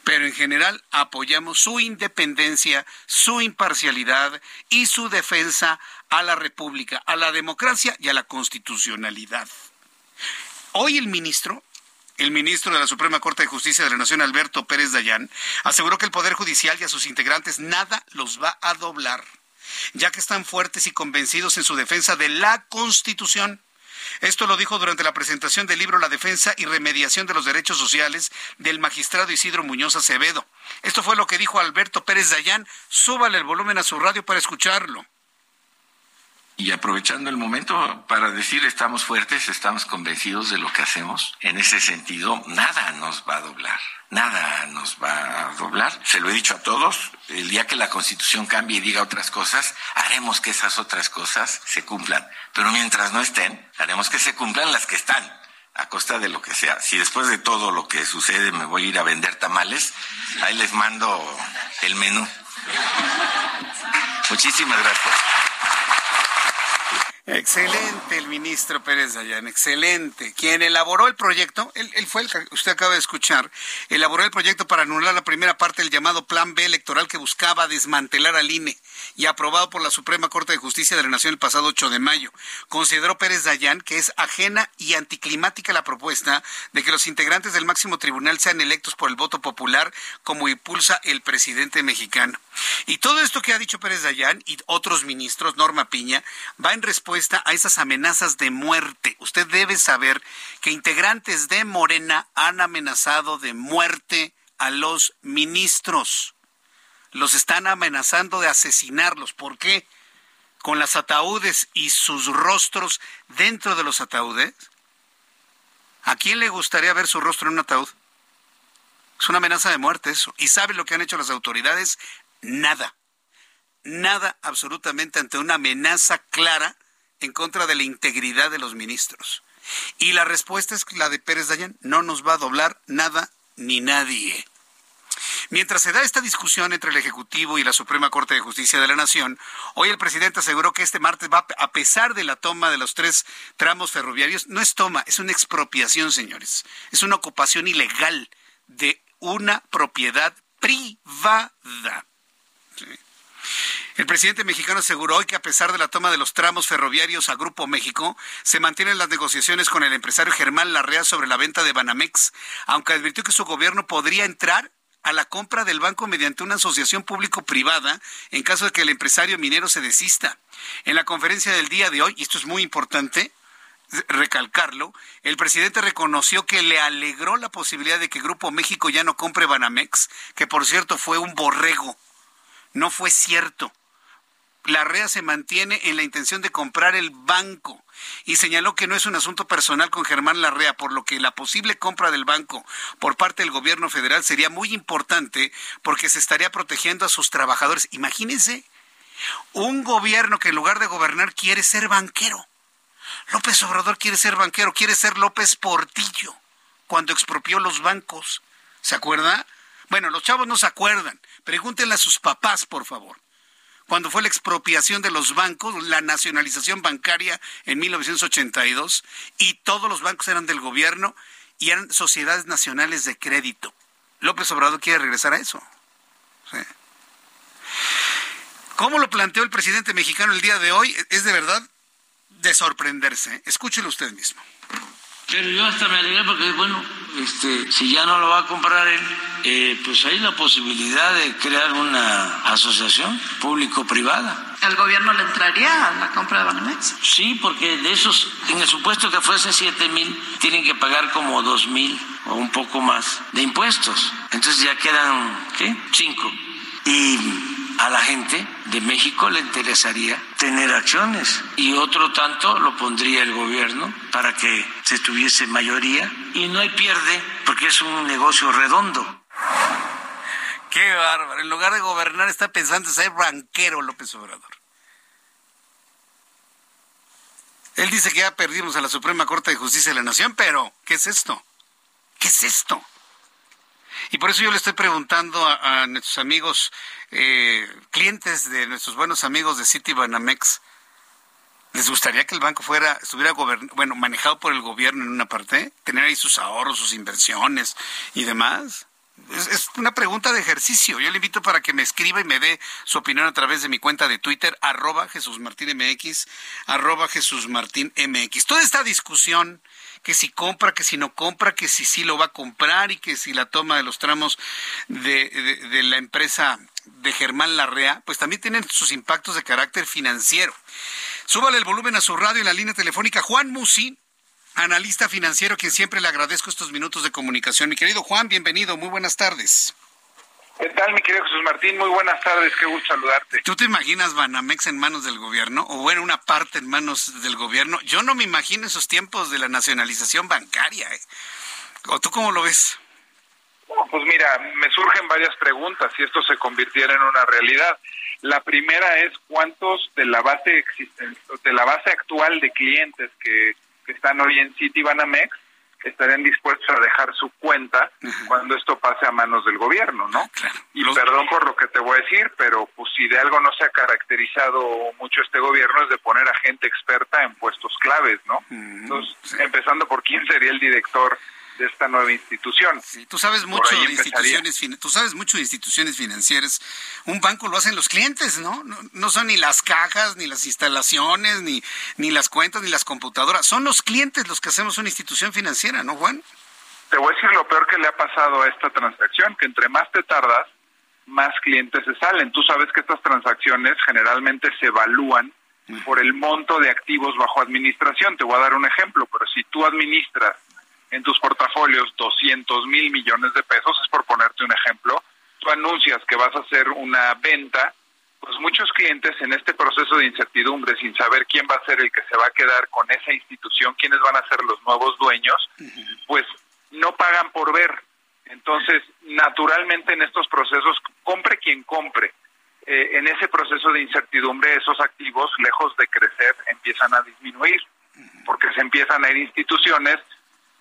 pero en general apoyamos su independencia, su imparcialidad y su defensa a la República, a la democracia y a la constitucionalidad. Hoy el ministro el ministro de la Suprema Corte de Justicia de la Nación, Alberto Pérez Dayán, aseguró que el Poder Judicial y a sus integrantes nada los va a doblar, ya que están fuertes y convencidos en su defensa de la Constitución esto lo dijo durante la presentación del libro La defensa y remediación de los derechos sociales del magistrado Isidro Muñoz Acevedo. Esto fue lo que dijo Alberto Pérez Dayán. Súbale el volumen a su radio para escucharlo. Y aprovechando el momento para decir estamos fuertes, estamos convencidos de lo que hacemos. En ese sentido, nada nos va a doblar nada nos va a doblar. Se lo he dicho a todos, el día que la Constitución cambie y diga otras cosas, haremos que esas otras cosas se cumplan. Pero mientras no estén, haremos que se cumplan las que están, a costa de lo que sea. Si después de todo lo que sucede me voy a ir a vender tamales, ahí les mando el menú. Muchísimas gracias. Excelente el ministro Pérez Dayan, excelente. Quien elaboró el proyecto, él, fue el que usted acaba de escuchar, elaboró el proyecto para anular la primera parte del llamado Plan B electoral que buscaba desmantelar al INE y aprobado por la Suprema Corte de Justicia de la Nación el pasado 8 de mayo. Consideró Pérez Dayan que es ajena y anticlimática la propuesta de que los integrantes del máximo tribunal sean electos por el voto popular como impulsa el presidente mexicano. Y todo esto que ha dicho Pérez Dayan y otros ministros, Norma Piña, va en respuesta a esas amenazas de muerte. Usted debe saber que integrantes de Morena han amenazado de muerte a los ministros. Los están amenazando de asesinarlos. ¿Por qué? Con las ataúdes y sus rostros dentro de los ataúdes. ¿A quién le gustaría ver su rostro en un ataúd? Es una amenaza de muerte eso. ¿Y sabe lo que han hecho las autoridades? Nada. Nada absolutamente ante una amenaza clara en contra de la integridad de los ministros. Y la respuesta es la de Pérez Dayan, no nos va a doblar nada ni nadie. Mientras se da esta discusión entre el Ejecutivo y la Suprema Corte de Justicia de la Nación, hoy el presidente aseguró que este martes va, a pesar de la toma de los tres tramos ferroviarios, no es toma, es una expropiación, señores. Es una ocupación ilegal de una propiedad privada. El presidente mexicano aseguró hoy que a pesar de la toma de los tramos ferroviarios a Grupo México, se mantienen las negociaciones con el empresario Germán Larrea sobre la venta de Banamex, aunque advirtió que su gobierno podría entrar a la compra del banco mediante una asociación público-privada en caso de que el empresario minero se desista. En la conferencia del día de hoy, y esto es muy importante, recalcarlo, el presidente reconoció que le alegró la posibilidad de que Grupo México ya no compre Banamex, que por cierto fue un borrego. No fue cierto. La REA se mantiene en la intención de comprar el banco y señaló que no es un asunto personal con Germán Larrea, por lo que la posible compra del banco por parte del gobierno federal sería muy importante porque se estaría protegiendo a sus trabajadores. Imagínense un gobierno que en lugar de gobernar quiere ser banquero. López Obrador quiere ser banquero, quiere ser López Portillo cuando expropió los bancos. ¿Se acuerda? Bueno, los chavos no se acuerdan. Pregúntenle a sus papás, por favor. Cuando fue la expropiación de los bancos, la nacionalización bancaria en 1982, y todos los bancos eran del gobierno y eran sociedades nacionales de crédito. López Obrador quiere regresar a eso. ¿Cómo lo planteó el presidente mexicano el día de hoy? Es de verdad de sorprenderse. Escúchelo usted mismo. Pero yo hasta me alegré porque, bueno, este, si ya no lo va a comprar él, eh, pues hay la posibilidad de crear una asociación público-privada. ¿El gobierno le entraría a la compra de Banamex? Sí, porque de esos, en el supuesto que fuese 7 mil, tienen que pagar como 2 mil o un poco más de impuestos. Entonces ya quedan, ¿qué? 5. Y a la gente de México le interesaría tener acciones y otro tanto lo pondría el gobierno para que se tuviese mayoría y no hay pierde porque es un negocio redondo. Qué bárbaro. En lugar de gobernar está pensando en ser banquero López Obrador. Él dice que ya perdimos a la Suprema Corte de Justicia de la Nación, pero ¿qué es esto? ¿Qué es esto? Y por eso yo le estoy preguntando a, nuestros amigos, eh, clientes de nuestros buenos amigos de City Banamex, ¿les gustaría que el banco fuera, estuviera bueno, manejado por el gobierno en una parte? ¿Tener ahí sus ahorros, sus inversiones y demás? Es, una pregunta de ejercicio. Yo le invito para que me escriba y me dé su opinión a través de mi cuenta de Twitter, arroba Jesús Martín MX, arroba Jesús Martín MX. Toda esta discusión que si compra, que si no compra, que si sí lo va a comprar y que si la toma de los tramos de, de, la empresa de Germán Larrea, pues también tienen sus impactos de carácter financiero. Súbale el volumen a su radio en la línea telefónica. Juan Musi, analista financiero, quien siempre le agradezco estos minutos de comunicación. Mi querido Juan, bienvenido, muy buenas tardes. ¿Qué tal, mi querido Jesús Martín? Muy buenas tardes, qué gusto saludarte. ¿Tú te imaginas Banamex en manos del gobierno o bueno, una parte en manos del gobierno? Yo no me imagino esos tiempos de la nacionalización bancaria. ¿eh? ¿O tú cómo lo ves? Pues mira, me surgen varias preguntas si esto se convirtiera en una realidad. La primera es cuántos de la base de la base actual de clientes que, que están hoy en City Banamex estarían dispuestos a dejar su cuenta cuando esto pase a manos del gobierno, ¿no? Y perdón por lo que te voy a decir, pero pues si de algo no se ha caracterizado mucho este gobierno es de poner a gente experta en puestos claves, ¿no? Entonces, empezando por quién sería el director de esta nueva institución. Sí, tú sabes mucho de instituciones, tú sabes mucho de instituciones financieras. Un banco lo hacen los clientes, ¿no? ¿no? son ni las cajas, ni las instalaciones, ni, ni las cuentas, ni las computadoras. Son los clientes los que hacemos una institución financiera, ¿no, Juan? Te voy a decir lo peor que le ha pasado a esta transacción, que entre más te tardas, más clientes se salen. Tú sabes que estas transacciones generalmente se evalúan por el monto de activos bajo administración. Te voy a dar un ejemplo, pero si tú administras en tus portafolios 200 mil millones de pesos, es por ponerte un ejemplo, tú anuncias que vas a hacer una venta, pues muchos clientes en este proceso de incertidumbre, sin saber quién va a ser el que se va a quedar con esa institución, quiénes van a ser los nuevos dueños, pues no pagan por ver. Entonces, naturalmente en estos procesos, compre quien compre, eh, en ese proceso de incertidumbre esos activos, lejos de crecer, empiezan a disminuir, porque se empiezan a ir instituciones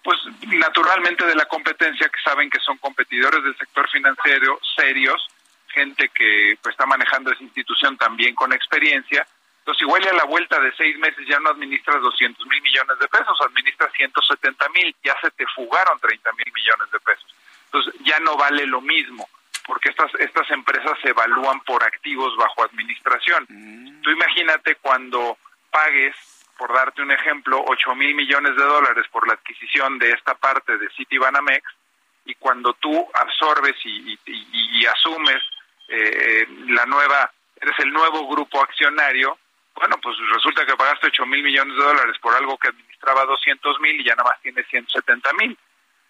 pues naturalmente de la competencia que saben que son competidores del sector financiero serios, gente que pues, está manejando esa institución también con experiencia. Entonces igual a la vuelta de seis meses ya no administras 200 mil millones de pesos, administras 170 mil, ya se te fugaron 30 mil millones de pesos. Entonces ya no vale lo mismo, porque estas, estas empresas se evalúan por activos bajo administración. Mm. Tú imagínate cuando pagues por darte un ejemplo, 8 mil millones de dólares por la adquisición de esta parte de Citibanamex y cuando tú absorbes y, y, asumes eh, la nueva, eres el nuevo grupo accionario, bueno, pues resulta que pagaste 8 mil millones de dólares por algo que administraba 200 mil y ya nada más tienes 170 mil.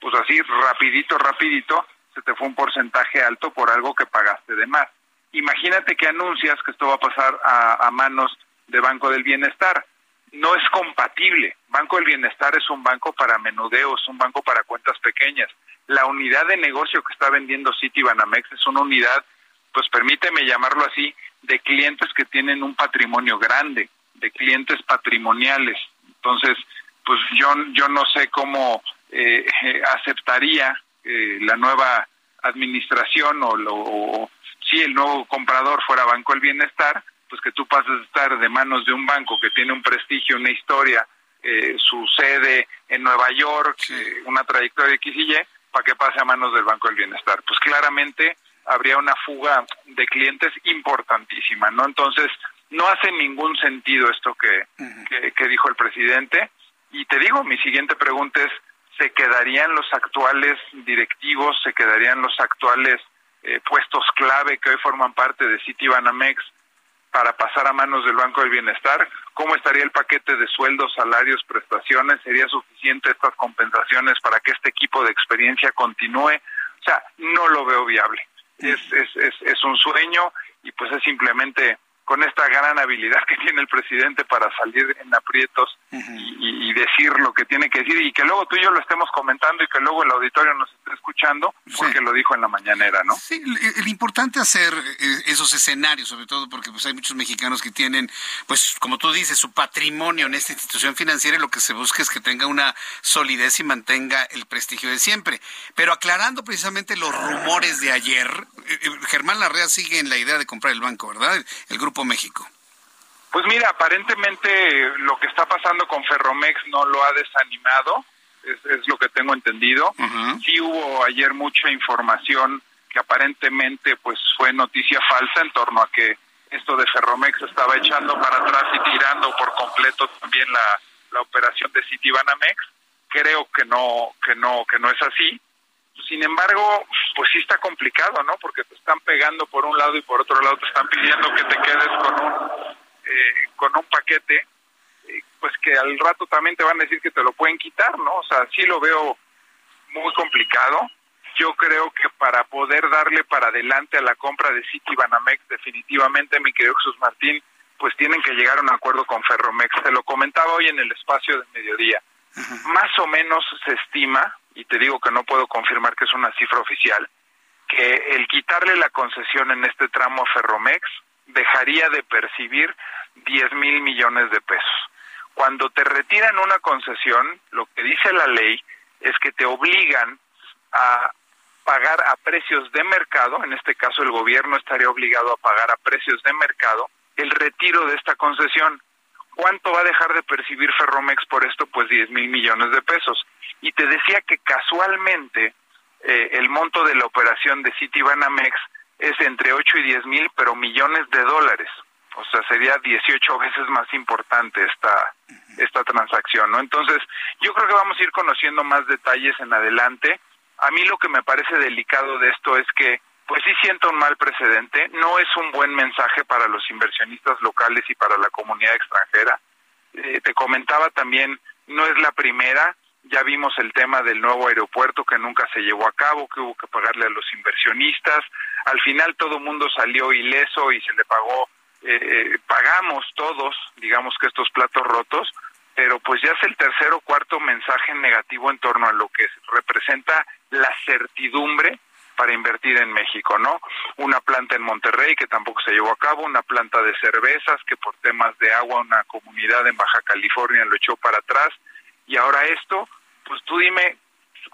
Pues así, rapidito, rapidito, se te fue un porcentaje alto por algo que pagaste de más. Imagínate que anuncias que esto va a pasar a manos de Banco del Bienestar. No es compatible. Banco del Bienestar es un banco para menudeos, un banco para cuentas pequeñas. La unidad de negocio que está vendiendo Citibanamex es una unidad, pues permíteme llamarlo así, de clientes que tienen un patrimonio grande, de clientes patrimoniales. Entonces, pues yo, yo no sé cómo eh, aceptaría eh, la nueva administración o, o, si el nuevo comprador fuera Banco del Bienestar, pues que tú pases a estar de manos de un banco que tiene un prestigio, una historia, eh, su sede en Nueva York, eh, una trayectoria X y Y, para que pase a manos del Banco del Bienestar. Pues claramente habría una fuga de clientes importantísima, ¿no? Entonces, no hace ningún sentido esto que, que, dijo el presidente. Y te digo, mi siguiente pregunta es, ¿se quedarían los actuales directivos, se quedarían los actuales eh, puestos clave que hoy forman parte de Citibanamex para pasar a manos del Banco del Bienestar? ¿Cómo estaría el paquete de sueldos, salarios, prestaciones? ¿Sería suficiente estas compensaciones para que este equipo de experiencia continúe? O sea, no lo veo viable. Es, es, es, es un sueño y pues es simplemente con esta gran habilidad que tiene el presidente para salir en aprietos y, decir lo que tiene que decir y que luego tú y yo lo estemos comentando y que luego el auditorio nos esté escuchando porque lo dijo en la mañanera, ¿no? Sí, el, importante hacer eh, esos escenarios, sobre todo porque pues hay muchos mexicanos que tienen, pues como tú dices, su patrimonio en esta institución financiera y lo que se busca es que tenga una solidez y mantenga el prestigio de siempre. Pero aclarando precisamente los rumores de ayer, eh, eh, Germán Larrea sigue en la idea de comprar el banco, ¿verdad? El grupo México? Pues mira, aparentemente lo que está pasando con Ferromex no lo ha desanimado, es, lo que tengo entendido. Sí hubo ayer mucha información que aparentemente pues fue noticia falsa en torno a que esto de Ferromex estaba echando para atrás y tirando por completo también la, la operación de Citibanamex. Creo que no que no que no es así. Sin embargo, pues sí está complicado, ¿no? Porque te están pegando por un lado y por otro lado te están pidiendo que te quedes con un, eh, con un paquete, eh, pues que al rato también te van a decir que te lo pueden quitar, ¿no? O sea, sí lo veo muy complicado. Yo creo que para poder darle para adelante a la compra de City Banamex, definitivamente, mi querido Jesús Martín, pues tienen que llegar a un acuerdo con Ferromex. Te lo comentaba hoy en el espacio de mediodía. Más o menos se estima, y te digo que no puedo confirmar que es una cifra oficial, que el quitarle la concesión en este tramo a Ferromex dejaría de percibir 10 mil millones de pesos. Cuando te retiran una concesión, lo que dice la ley es que te obligan a pagar a precios de mercado, en este caso el gobierno estaría obligado a pagar a precios de mercado el retiro de esta concesión. ¿Cuánto va a dejar de percibir Ferromex por esto? Pues 10 mil millones de pesos. Y te decía que casualmente eh, el monto de la operación de Citibanamex es entre 8 y 10 mil, pero millones de dólares. O sea, sería 18 veces más importante esta, esta transacción, ¿no? Entonces, yo creo que vamos a ir conociendo más detalles en adelante. A mí lo que me parece delicado de esto es que, pues sí siento un mal precedente, no es un buen mensaje para los inversionistas locales y para la comunidad extranjera. Eh, te comentaba también, no es la primera, ya vimos el tema del nuevo aeropuerto que nunca se llevó a cabo, que hubo que pagarle a los inversionistas. Al final todo mundo salió ileso y se le pagó, eh, pagamos todos, digamos que estos platos rotos, pero pues ya es el tercer o cuarto mensaje negativo en torno a lo que representa la certidumbre para invertir en México, ¿no? Una planta en Monterrey que tampoco se llevó a cabo, una planta de cervezas que por temas de agua una comunidad en Baja California lo echó para atrás y ahora esto, pues tú dime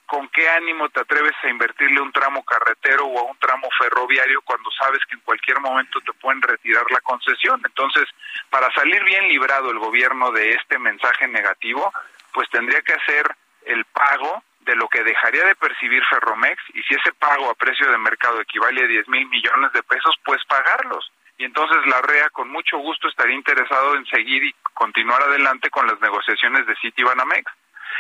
con qué ánimo te atreves a invertirle un tramo carretero o a un tramo ferroviario cuando sabes que en cualquier momento te pueden retirar la concesión. Entonces, para salir bien librado el gobierno de este mensaje negativo, pues tendría que hacer el pago de lo que dejaría de percibir Ferromex y si ese pago a precio de mercado equivale a 10 mil millones de pesos, pues pagarlos. Y entonces la REA con mucho gusto estaría interesado en seguir y continuar adelante con las negociaciones de Citibanamex.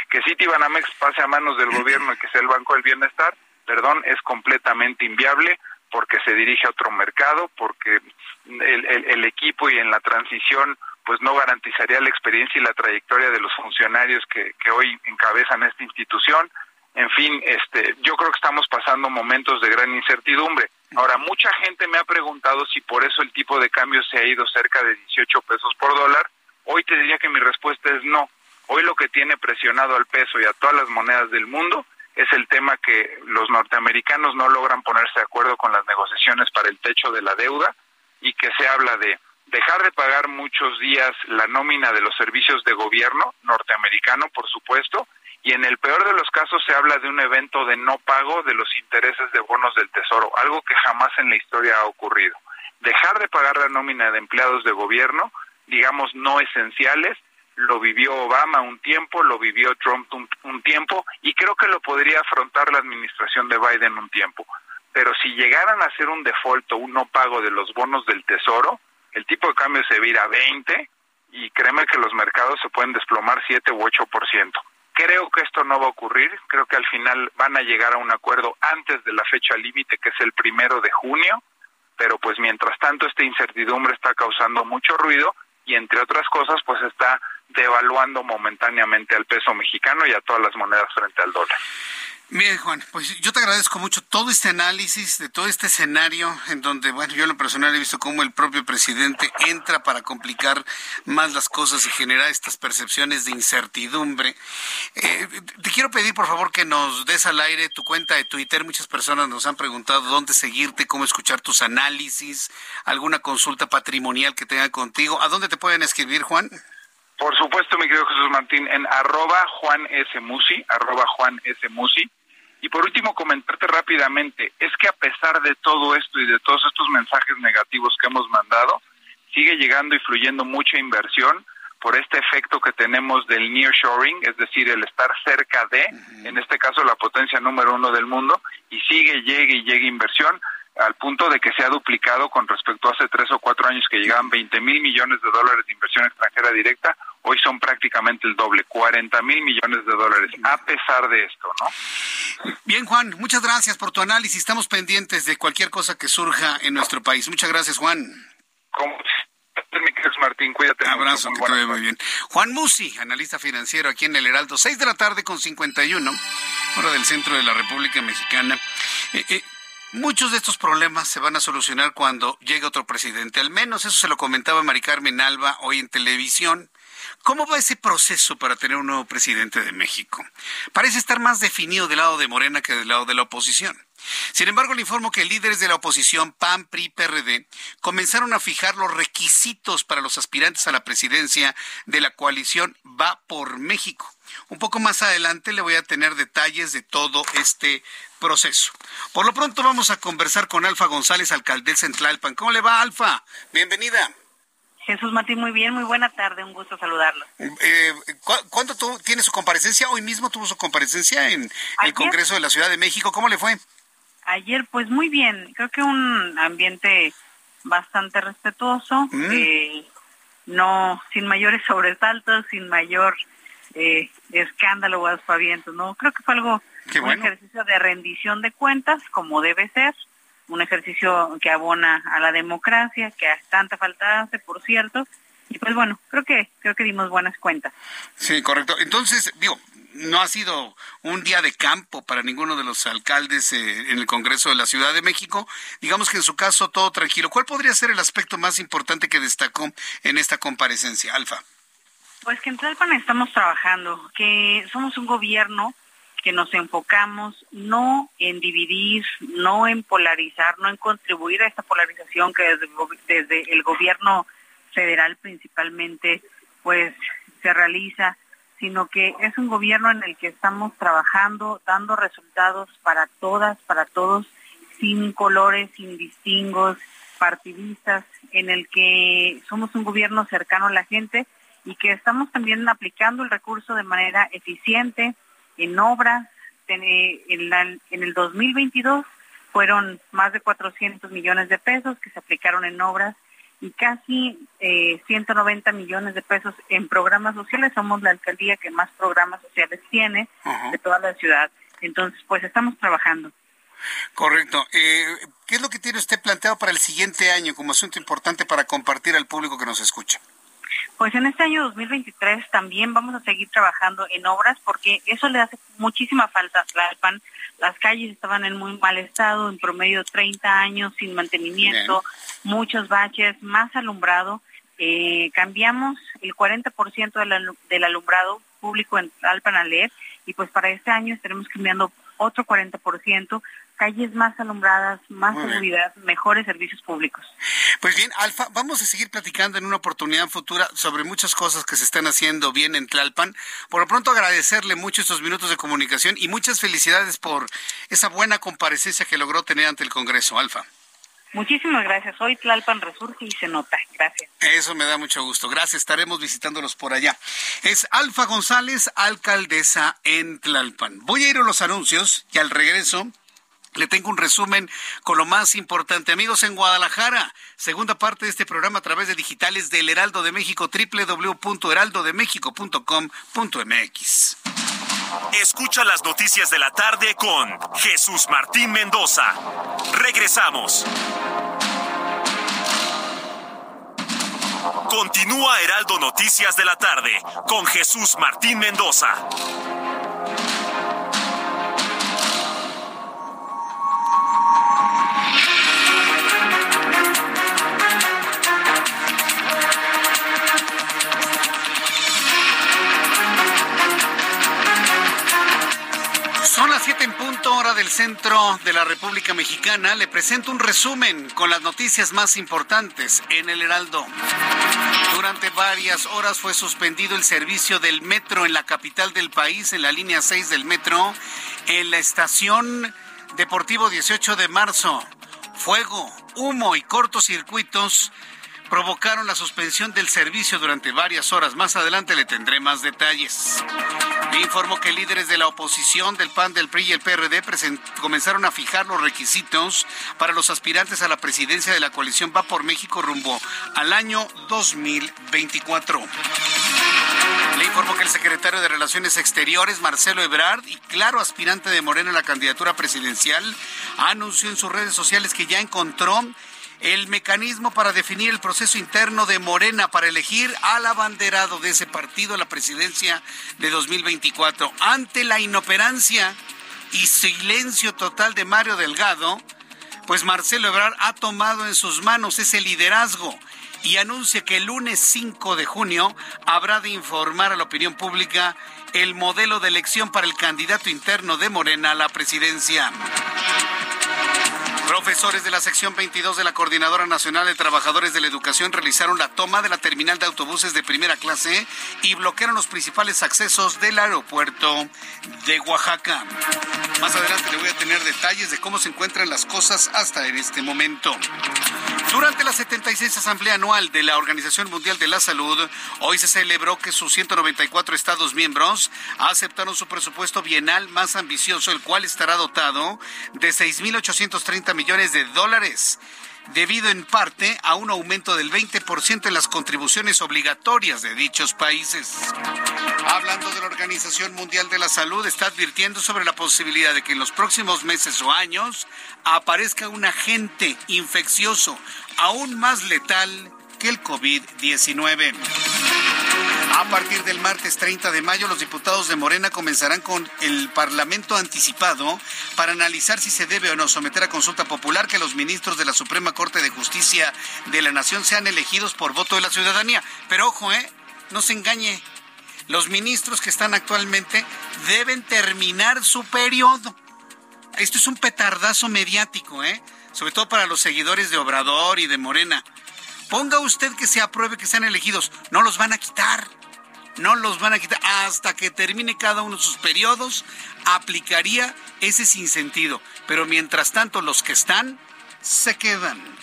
Que Citibanamex pase a manos del gobierno y que sea el Banco del Bienestar, perdón, es completamente inviable porque se dirige a otro mercado, porque el, el, equipo y en la transición pues no garantizaría la experiencia y la trayectoria de los funcionarios que, que hoy encabezan esta institución. En fin, este, yo creo que estamos pasando momentos de gran incertidumbre. Ahora, mucha gente me ha preguntado si por eso el tipo de cambio se ha ido cerca de 18 pesos por dólar. Hoy te diría que mi respuesta es no. Hoy lo que tiene presionado al peso y a todas las monedas del mundo es el tema que los norteamericanos no logran ponerse de acuerdo con las negociaciones para el techo de la deuda y que se habla de dejar de pagar muchos días la nómina de los servicios de gobierno norteamericano, por supuesto, y en el peor de los casos se habla de un evento de no pago de los intereses de bonos del Tesoro, algo que jamás en la historia ha ocurrido. Dejar de pagar la nómina de empleados de gobierno, digamos, no esenciales, lo vivió Obama un tiempo, lo vivió Trump un, tiempo y creo que lo podría afrontar la administración de Biden un tiempo. Pero si llegaran a hacer un default o un no pago de los bonos del Tesoro, el tipo de cambio se vira a 20 y créeme que los mercados se pueden desplomar 7 u 8%. Creo que esto no va a ocurrir, creo que al final van a llegar a un acuerdo antes de la fecha límite, que es el primero de junio, pero pues mientras tanto esta incertidumbre está causando mucho ruido y entre otras cosas pues está devaluando momentáneamente al peso mexicano y a todas las monedas frente al dólar. Bien, Juan, pues yo te agradezco mucho todo este análisis de todo este escenario en donde, bueno, yo en lo personal he visto cómo el propio presidente entra para complicar más las cosas y generar estas percepciones de incertidumbre. Eh, te quiero pedir, por favor, que nos des al aire tu cuenta de Twitter. Muchas personas nos han preguntado dónde seguirte, cómo escuchar tus análisis, alguna consulta patrimonial que tengan contigo. ¿A dónde te pueden escribir, Juan? Por supuesto, mi querido Jesús Martín, en arroba Juan S. Y por último, comentarte rápidamente, es que a pesar de todo esto y de todos estos mensajes negativos que hemos mandado, sigue llegando y fluyendo mucha inversión por este efecto que tenemos del nearshoring, es decir, el estar cerca de, en este caso, la potencia número uno del mundo, y sigue, llegue y llegue inversión al punto de que se ha duplicado con respecto a hace tres o cuatro años que llegaban 20 mil millones de dólares de inversión extranjera directa, hoy son prácticamente el doble, 40 mil millones de dólares, a pesar de esto, ¿no? Bien, Juan, muchas gracias por tu análisis. Estamos pendientes de cualquier cosa que surja en nuestro país. Muchas gracias, Juan. ¿Cómo? Martín, cuídate. Abrazo, que te muy bien. Juan Musi, analista financiero aquí en el Heraldo, 6 de la tarde con 51, hora del centro de la República Mexicana. Eh, eh, Muchos de estos problemas se van a solucionar cuando llegue otro presidente. Al menos eso se lo comentaba Mari Carmen Alba hoy en televisión. ¿Cómo va ese proceso para tener un nuevo presidente de México? Parece estar más definido del lado de Morena que del lado de la oposición. Sin embargo, le informo que líderes de la oposición, PAN, PRI, PRD, comenzaron a fijar los requisitos para los aspirantes a la presidencia de la coalición Va por México. Un poco más adelante le voy a tener detalles de todo este proceso. Por lo pronto vamos a conversar con Alfa González, alcaldesa en Tlalpan. ¿Cómo le va, Alfa? Bienvenida. Jesús Martín, muy bien, muy buena tarde, un gusto saludarlo. Eh, ¿Cuándo tiene su comparecencia? Hoy mismo tuvo su comparecencia en el Congreso de la Ciudad de México. ¿Cómo le fue? Ayer, pues muy bien, creo que un ambiente bastante respetuoso, mm. eh, no sin mayores sobresaltos, sin mayor eh, escándalo o aspavientos, ¿no? Creo que fue algo, un ejercicio de rendición de cuentas, como debe ser, un ejercicio que abona a la democracia, que tanta falta hace, por cierto, y pues bueno, creo que creo que dimos buenas cuentas. Sí, correcto. Entonces, digo, no ha sido un día de campo para ninguno de los alcaldes eh, en el Congreso de la Ciudad de México. Digamos que en su caso todo tranquilo. ¿Cuál podría ser el aspecto más importante que destacó en esta comparecencia, Alfa? Pues que en Tlalpan estamos trabajando, que somos un gobierno que nos enfocamos no en dividir, no en polarizar, no en contribuir a esta polarización que desde, desde el gobierno federal principalmente pues se realiza, sino que es un gobierno en el que estamos trabajando, dando resultados para todas, para todos, sin colores, sin distingos partidistas, en el que somos un gobierno cercano a la gente y que estamos también aplicando el recurso de manera eficiente en obras. En, en el 2022 fueron más de 400 millones de pesos que se aplicaron en obras y casi eh, 190 millones de pesos en programas sociales. Somos la alcaldía que más programas sociales tiene de toda la ciudad. Entonces, pues estamos trabajando. Correcto. Eh, ¿Qué es lo que tiene usted planteado para el siguiente año como asunto importante para compartir al público que nos escucha? Pues en este año 2023 también vamos a seguir trabajando en obras porque eso le hace muchísima falta a Tlalpan. Las calles estaban en muy mal estado, en promedio 30 años sin mantenimiento, muchos baches, más alumbrado. Eh, cambiamos el 40% del, del alumbrado público en Tlalpan a LED y pues para este año estaremos cambiando otro 40%, calles más alumbradas, más seguridad, mejores servicios públicos. Pues bien, Alfa, vamos a seguir platicando en una oportunidad futura sobre muchas cosas que se están haciendo bien en Tlalpan. Por lo pronto agradecerle mucho estos minutos de comunicación y muchas felicidades por esa buena comparecencia que logró tener ante el Congreso, Alfa. Muchísimas gracias. Hoy Tlalpan resurge y se nota. Gracias. Eso me da mucho gusto. Gracias. Estaremos visitándolos por allá. Es Alfa González, alcaldesa en Tlalpan. Voy a ir a los anuncios y al regreso le tengo un resumen con lo más importante. Amigos en Guadalajara, segunda parte de este programa a través de digitales del Heraldo de México, www.heraldodemexico.com.mx. Escucha las noticias de la tarde con Jesús Martín Mendoza. Regresamos. Continúa Heraldo Noticias de la tarde con Jesús Martín Mendoza. Del centro de la República Mexicana. Le presento un resumen con las noticias más importantes en el Heraldo. Durante varias horas fue suspendido el servicio del metro en la capital del país, en la línea 6 del metro, en la estación Deportivo 18 de marzo. Fuego, humo y cortocircuitos provocaron la suspensión del servicio durante varias horas. Más adelante le tendré más detalles. Le informo que líderes de la oposición del PAN, del PRI y el PRD comenzaron a fijar los requisitos para los aspirantes a la presidencia de la coalición Va por México rumbo al año 2024. Le informo que el secretario de Relaciones Exteriores, Marcelo Ebrard, y claro aspirante de Morena a la candidatura presidencial, anunció en sus redes sociales que ya encontró el mecanismo para definir el proceso interno de Morena para elegir al abanderado de ese partido a la presidencia de 2024. Ante la inoperancia y silencio total de Mario Delgado, pues Marcelo Ebrard ha tomado en sus manos ese liderazgo y anuncia que el lunes 5 de junio habrá de informar a la opinión pública el modelo de elección para el candidato interno de Morena a la presidencia. Profesores de la sección 22 de la Coordinadora Nacional de Trabajadores de la Educación realizaron la toma de la terminal de autobuses de primera clase y bloquearon los principales accesos del aeropuerto de Oaxaca. Más adelante le voy a tener detalles de cómo se encuentran las cosas hasta en este momento. Durante la 76 Asamblea Anual de la Organización Mundial de la Salud, hoy se celebró que sus 194 Estados miembros aceptaron su presupuesto bienal más ambicioso, el cual estará dotado de 6.830 millones de dólares debido en parte a un aumento del 20% en las contribuciones obligatorias de dichos países. Hablando de la Organización Mundial de la Salud, está advirtiendo sobre la posibilidad de que en los próximos meses o años aparezca un agente infeccioso aún más letal que el COVID-19. A partir del martes 30 de mayo, los diputados de Morena comenzarán con el Parlamento anticipado para analizar si se debe o no someter a consulta popular que los ministros de la Suprema Corte de Justicia de la Nación sean elegidos por voto de la ciudadanía. Pero ojo, ¿eh? No se engañe. Los ministros que están actualmente deben terminar su periodo. Esto es un petardazo mediático, ¿eh? Sobre todo para los seguidores de Obrador y de Morena. Ponga usted que se apruebe que sean elegidos. No los van a quitar no los van a quitar hasta que termine cada uno de sus periodos, aplicaría ese sinsentido. Pero mientras tanto, los que están se quedan.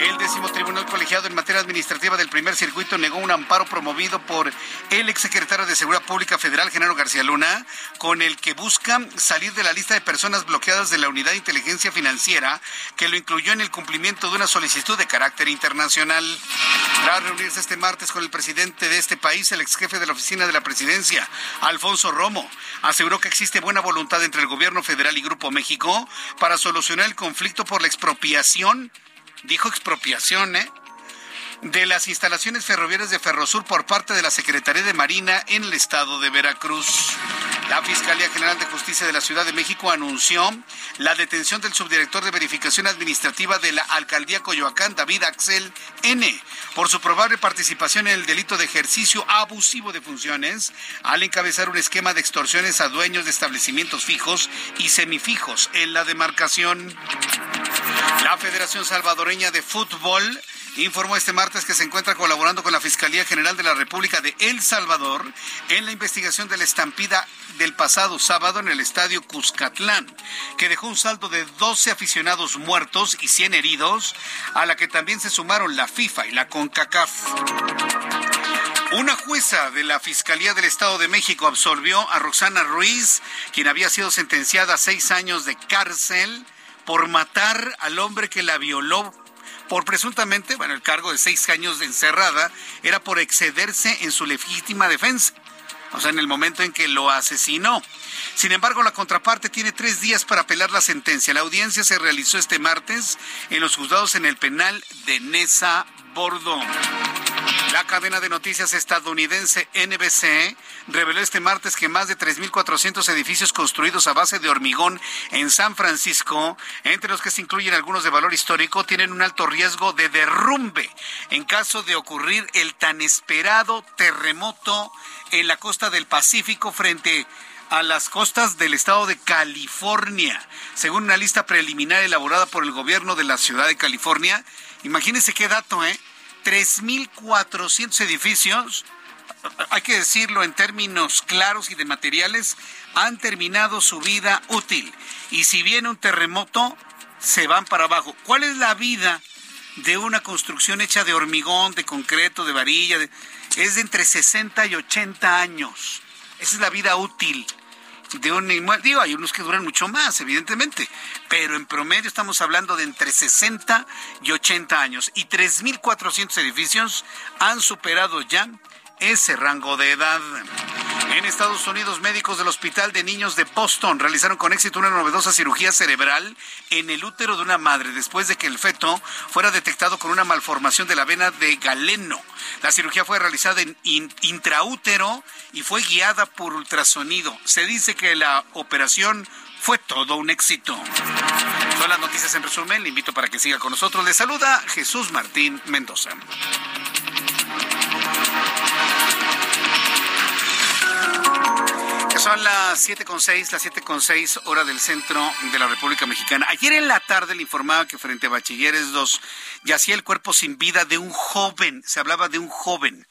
El décimo tribunal colegiado en materia administrativa del primer circuito negó un amparo promovido por el exsecretario de Seguridad Pública Federal, Genaro García Luna, con el que busca salir de la lista de personas bloqueadas de la Unidad de Inteligencia Financiera, que lo incluyó en el cumplimiento de una solicitud de carácter internacional. Tras reunirse este martes con el presidente de este país, el ex jefe de la oficina de la presidencia, Alfonso Romo, aseguró que existe buena voluntad entre el gobierno federal y Grupo México para solucionar el conflicto por la expropiación dijo expropiación, ¿eh? De las instalaciones ferroviarias de Ferrosur por parte de la Secretaría de Marina en el estado de Veracruz. La Fiscalía General de Justicia de la Ciudad de México anunció la detención del subdirector de verificación administrativa de la alcaldía Coyoacán, David Axel N., por su probable participación en el delito de ejercicio abusivo de funciones al encabezar un esquema de extorsiones a dueños de establecimientos fijos y semifijos en la demarcación. La Federación Salvadoreña de Fútbol informó este martes que se encuentra colaborando con la Fiscalía General de la República de El Salvador en la investigación de la estampida del pasado sábado en el estadio Cuscatlán, que dejó un saldo de 12 aficionados muertos y 100 heridos, a la que también se sumaron la FIFA y la CONCACAF. Una jueza de la Fiscalía del Estado de México absolvió a Roxana Ruiz, quien había sido sentenciada a seis años de cárcel por matar al hombre que la violó por presuntamente, bueno, el cargo de seis años de encerrada era por excederse en su legítima defensa, o sea, en el momento en que lo asesinó. Sin embargo, la contraparte tiene tres días para apelar la sentencia. La audiencia se realizó este martes en los juzgados en el penal de Nesa Bordo. La cadena de noticias estadounidense NBC reveló este martes que más de 3.400 edificios construidos a base de hormigón en San Francisco, entre los que se incluyen algunos de valor histórico, tienen un alto riesgo de derrumbe en caso de ocurrir el tan esperado terremoto en la costa del Pacífico frente a las costas del estado de California. Según una lista preliminar elaborada por el gobierno de la ciudad de California, imagínense qué dato, ¿eh? 3.400 edificios, hay que decirlo en términos claros y de materiales, han terminado su vida útil. Y si viene un terremoto, se van para abajo. ¿Cuál es la vida de una construcción hecha de hormigón, de concreto, de varilla? Es de entre 60 y 80 años. Esa es la vida útil de un inmueble. Digo, hay unos que duran mucho más, evidentemente, pero en promedio estamos hablando de entre 60 y 80 años. Y 3.400 edificios han superado ya ese rango de edad. En Estados Unidos, médicos del Hospital de Niños de Boston realizaron con éxito una novedosa cirugía cerebral en el útero de una madre después de que el feto fuera detectado con una malformación de la vena de galeno. La cirugía fue realizada en intraútero y fue guiada por ultrasonido. Se dice que la operación fue todo un éxito. Son las noticias en resumen. Le invito para que siga con nosotros. Le saluda Jesús Martín Mendoza. son las 7.6, las 7.6 hora del centro de la República Mexicana. Ayer en la tarde le informaba que frente a Bachilleres 2 yacía el cuerpo sin vida de un joven, se hablaba de un joven.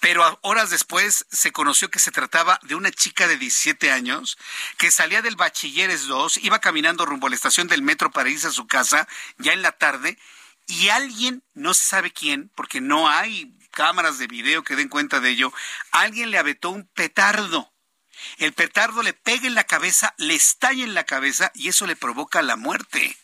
Pero horas después se conoció que se trataba de una chica de 17 años que salía del Bachilleres 2, iba caminando rumbo a la estación del metro para a su casa ya en la tarde y alguien, no se sabe quién, porque no hay cámaras de video que den cuenta de ello, alguien le avetó un petardo el petardo le pega en la cabeza, le estalla en la cabeza y eso le provoca la muerte.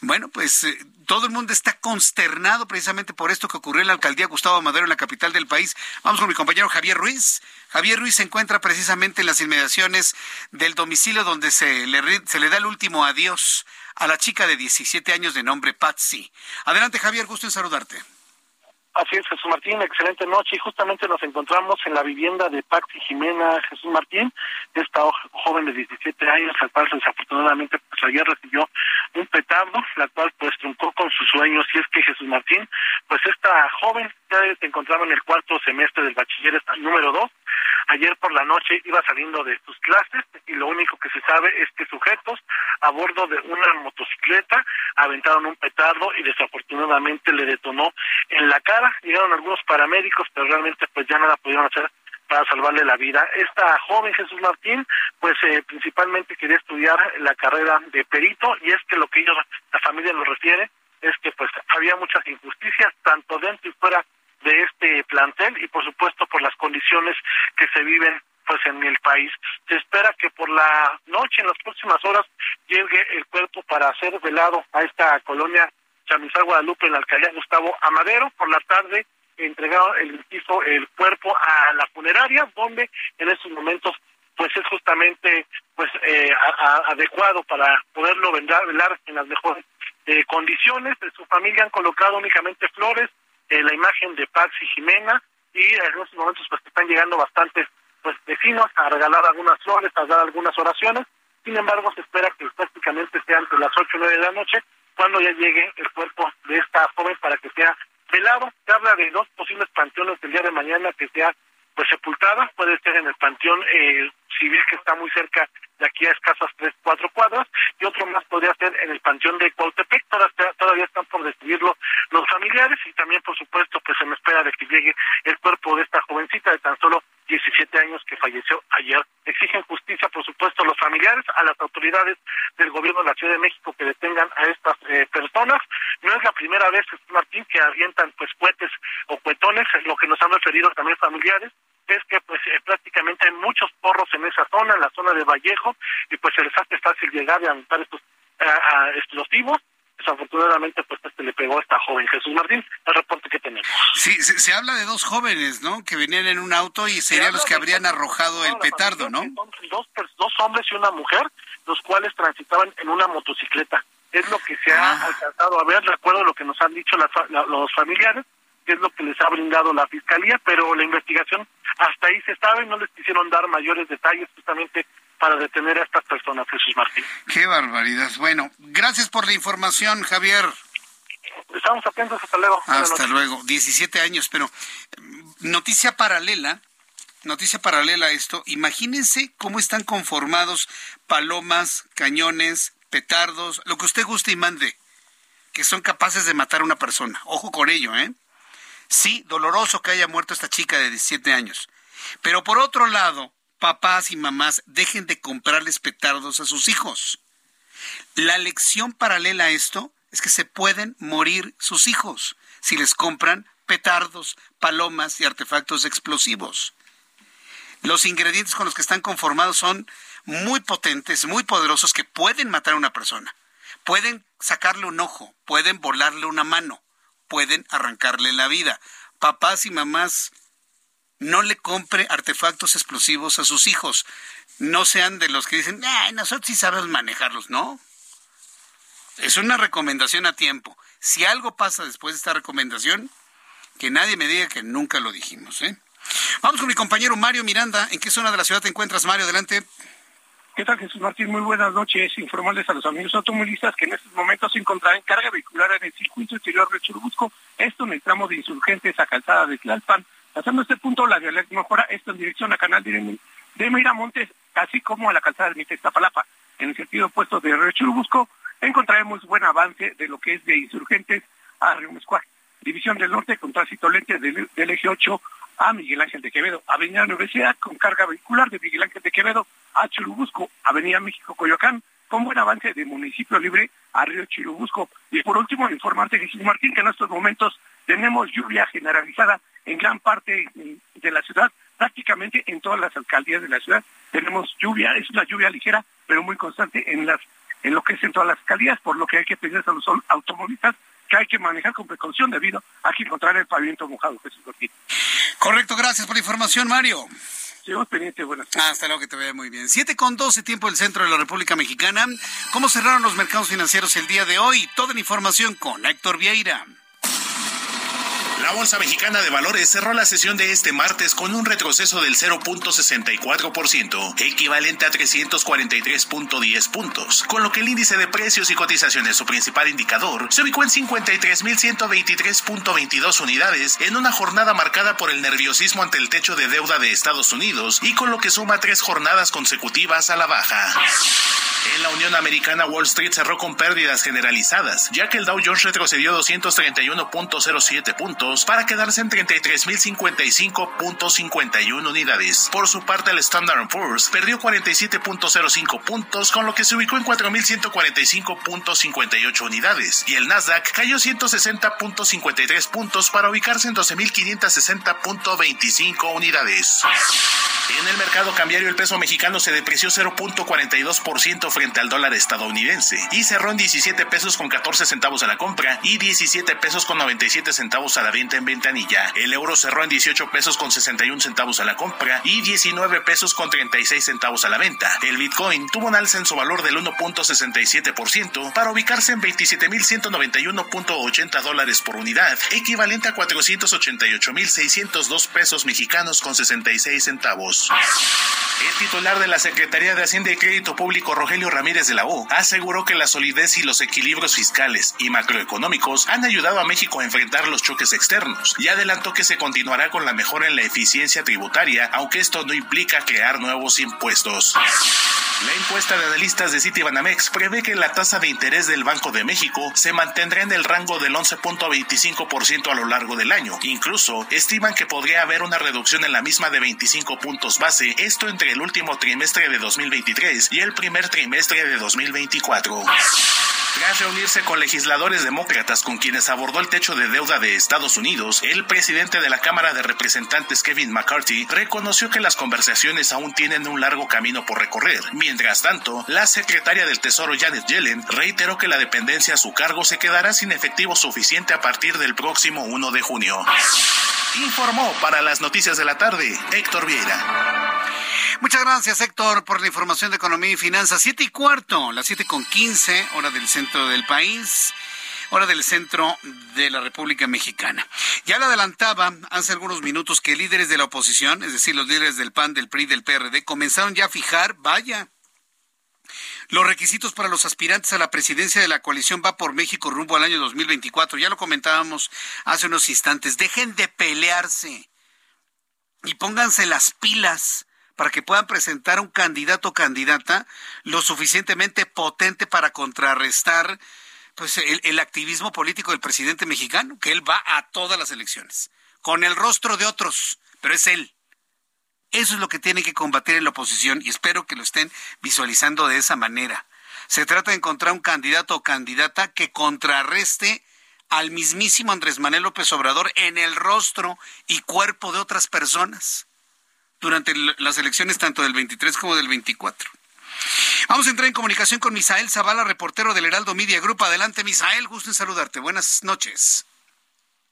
Bueno, pues eh, todo el mundo está consternado precisamente por esto que ocurrió en la alcaldía Gustavo Madero en la capital del país. Vamos con mi compañero Javier Ruiz. Javier Ruiz se encuentra precisamente en las inmediaciones del domicilio donde se le, se le da el último adiós a la chica de 17 años de nombre Patsy. Adelante Javier, gusto en saludarte. Así es, Jesús Martín, excelente noche. Y justamente nos encontramos en la vivienda de Paxi Jimena Jesús Martín, esta joven de 17 años, la cual desafortunadamente pues ayer recibió un petardo, la cual pues truncó con sus sueños. Y es que Jesús Martín, pues esta joven ya se encontraba en el cuarto semestre del bachiller número 2. Ayer por la noche iba saliendo de sus clases y lo único que se sabe es que sujetos a bordo de una motocicleta aventaron un petardo y desafortunadamente le detonó en la cara. Llegaron algunos paramédicos, pero realmente pues ya nada pudieron hacer para salvarle la vida. Esta joven Jesús Martín, pues eh, principalmente quería estudiar la carrera de perito y es que lo que ellos, la familia nos refiere, es que pues había muchas injusticias tanto dentro y fuera de este plantel y por supuesto por las condiciones que se viven pues en el país. Se espera que por la noche, en las próximas horas, llegue el cuerpo para ser velado a esta colonia Chamizal Guadalupe en la alcaldía Gustavo Amadero. Por la tarde entregado el hizo el cuerpo a la funeraria, donde en estos momentos pues es justamente pues eh, adecuado para poderlo velar, velar en las mejores eh, condiciones. Su familia han colocado únicamente flores, eh, la imagen de Pax Jimena y en estos momentos pues están llegando bastantes pues vecinos a regalar algunas flores, a dar algunas oraciones. Sin embargo, se espera que prácticamente sea entre las ocho o nueve de la noche cuando ya llegue el cuerpo de esta joven para que sea velado. Se habla de dos posibles panteones el día de mañana que sea pues sepultada, puede ser en el panteón eh, civil que está muy cerca de aquí a escasas tres, cuatro cuadras, y otro más podría ser en el panteón de Cuautepec, todavía, están por decidirlo los familiares, y también por supuesto pues se me espera de que llegue el cuerpo de esta jovencita de tan solo 17 años que falleció ayer. Exigen justicia, por supuesto, los familiares, a las autoridades del gobierno de la Ciudad de México que detengan a estas eh, personas. No es la primera vez, Martín, que avientan pues cohetes o cuetones, lo que nos han referido también familiares es que pues eh, prácticamente hay muchos porros en esa zona, en la zona de Vallejo, y pues se les hace fácil llegar y aventar estos explosivos. Desafortunadamente pues este le pegó a esta joven Jesús Martín el reporte que tenemos. Sí se, habla de dos jóvenes no que venían en un auto y serían los que habrían arrojado el petardo no dos, dos hombres y una mujer los cuales transitaban en una motocicleta. Es lo que se ha ah. alcanzado a ver recuerdo lo que nos han dicho los familiares que es lo que les ha brindado la fiscalía pero la investigación hasta ahí se sabe no les quisieron dar mayores detalles justamente para detener a estas personas, Jesús Martín. Qué barbaridad. Bueno, gracias por la información, Javier. Estamos atentos, hasta luego. Hasta luego. 17 años, pero mm, noticia paralela, noticia paralela a esto, imagínense cómo están conformados palomas, cañones, petardos, lo que usted guste y mande, que son capaces de matar a una persona. Ojo con ello, ¿eh? Sí, doloroso que haya muerto esta chica de 17 años. Pero por otro lado, papás y mamás dejen de comprarles petardos a sus hijos. La lección paralela a esto es que se pueden morir sus hijos si les compran petardos, palomas y artefactos explosivos. Los ingredientes con los que están conformados son muy potentes, muy poderosos, que pueden matar a una persona. Pueden sacarle un ojo, pueden volarle una mano, pueden arrancarle la vida. Papás y mamás no le compre artefactos explosivos a sus hijos. No sean de los que dicen, Ay, nosotros sí sabemos manejarlos, ¿no? Es una recomendación a tiempo. Si algo pasa después de esta recomendación, que nadie me diga que nunca lo dijimos, ¿eh? Vamos con mi compañero Mario Miranda. ¿En qué zona de la ciudad te encuentras, Mario? Adelante. ¿Qué tal, Jesús Martín? Muy buenas noches. Informarles a los amigos automovilistas que en estos momentos se encontrarán en carga vehicular en el circuito interior de Churubusco, esto en el tramo de insurgentes a calzada de Tlalpan, Pasando este punto, la vialidad mejora esto en dirección a Canal de Miramontes, así como a la calzada de Tapalapa. En el sentido opuesto de Río Churubusco, encontraremos buen avance de lo que es de insurgentes a Río Mezcuac. División del Norte con tránsito lente del, eje 8 a Miguel Ángel de Quevedo. Avenida Universidad con carga vehicular de Miguel Ángel de Quevedo a Churubusco. Avenida México Coyoacán con buen avance de Municipio Libre a Río Churubusco. Y por último, informarte, Jesús Martín, que en estos momentos tenemos lluvia generalizada en gran parte de la ciudad, prácticamente en todas las alcaldías de la ciudad tenemos lluvia, es una lluvia ligera, pero muy constante en las en lo que es en todas las alcaldías, por lo que hay que pedir a los automovilistas que hay que manejar con precaución debido a que encontrar el pavimento mojado, Jesús Correcto, gracias por la información, Mario. Seguimos pendientes, buenas ah, hasta luego, que te vea muy bien. Siete con doce, tiempo del centro de la República Mexicana. ¿Cómo cerraron los mercados financieros el día de hoy? Toda la información con Héctor Vieira. La Bolsa Mexicana de Valores cerró la sesión de este martes con un retroceso del 0.64%, equivalente a 343.10 puntos, con lo que el índice de precios y cotizaciones, su principal indicador, se ubicó en 53.123.22 unidades en una jornada marcada por el nerviosismo ante el techo de deuda de Estados Unidos y con lo que suma tres jornadas consecutivas a la baja. En la Unión Americana, Wall Street cerró con pérdidas generalizadas, ya que el Dow Jones retrocedió 231.07 puntos para quedarse en 33.055.51 unidades. Por su parte, el Standard Poor's perdió 47.05 puntos, con lo que se ubicó en 4.145.58 unidades, y el Nasdaq cayó 160.53 puntos para ubicarse en 12.560.25 unidades. En el mercado cambiario, el peso mexicano se depreció 0.42% frente al dólar estadounidense y cerró en 17 pesos con 14 centavos a la compra y 17 pesos con 97 centavos a la venta en ventanilla. El euro cerró en 18 pesos con 61 centavos a la compra y 19 pesos con 36 centavos a la venta. El Bitcoin tuvo un alza en su valor del 1.67% para ubicarse en 27.191.80 dólares por unidad, equivalente a 488.602 pesos mexicanos con 66 centavos. El titular de la Secretaría de Hacienda y Crédito Público, Rogelio Ramírez de la O, aseguró que la solidez y los equilibrios fiscales y macroeconómicos han ayudado a México a enfrentar los choques externos y adelantó que se continuará con la mejora en la eficiencia tributaria, aunque esto no implica crear nuevos impuestos. La encuesta de analistas de Citibanamex prevé que la tasa de interés del Banco de México se mantendrá en el rango del 11.25% a lo largo del año. Incluso estiman que podría haber una reducción en la misma de 25 puntos base, esto entre el último trimestre de 2023 y el primer trimestre de 2024. Tras reunirse con legisladores demócratas con quienes abordó el techo de deuda de Estados Unidos, el presidente de la Cámara de Representantes Kevin McCarthy reconoció que las conversaciones aún tienen un largo camino por recorrer. Mientras tanto, la secretaria del Tesoro Janet Yellen reiteró que la dependencia a su cargo se quedará sin efectivo suficiente a partir del próximo 1 de junio. Informó para las noticias de la tarde Héctor Vieira. Muchas gracias, Héctor, por la información de economía y finanzas. Siete y cuarto, las siete con quince, hora del centro del país hora del centro de la República Mexicana. Ya le adelantaba hace algunos minutos que líderes de la oposición, es decir, los líderes del PAN, del PRI, del PRD, comenzaron ya a fijar, vaya, los requisitos para los aspirantes a la presidencia de la coalición va por México rumbo al año 2024. Ya lo comentábamos hace unos instantes. Dejen de pelearse y pónganse las pilas para que puedan presentar un candidato o candidata lo suficientemente potente para contrarrestar pues el, el, activismo político del presidente mexicano, que él va a todas las elecciones, con el rostro de otros, pero es él. Eso es lo que tiene que combatir en la oposición y espero que lo estén visualizando de esa manera. Se trata de encontrar un candidato o candidata que contrarreste al mismísimo Andrés Manuel López Obrador en el rostro y cuerpo de otras personas durante las elecciones tanto del 23 como del 24. Vamos a entrar en comunicación con Misael Zavala, reportero del Heraldo Media Group. Adelante, Misael, gusto en saludarte. Buenas noches.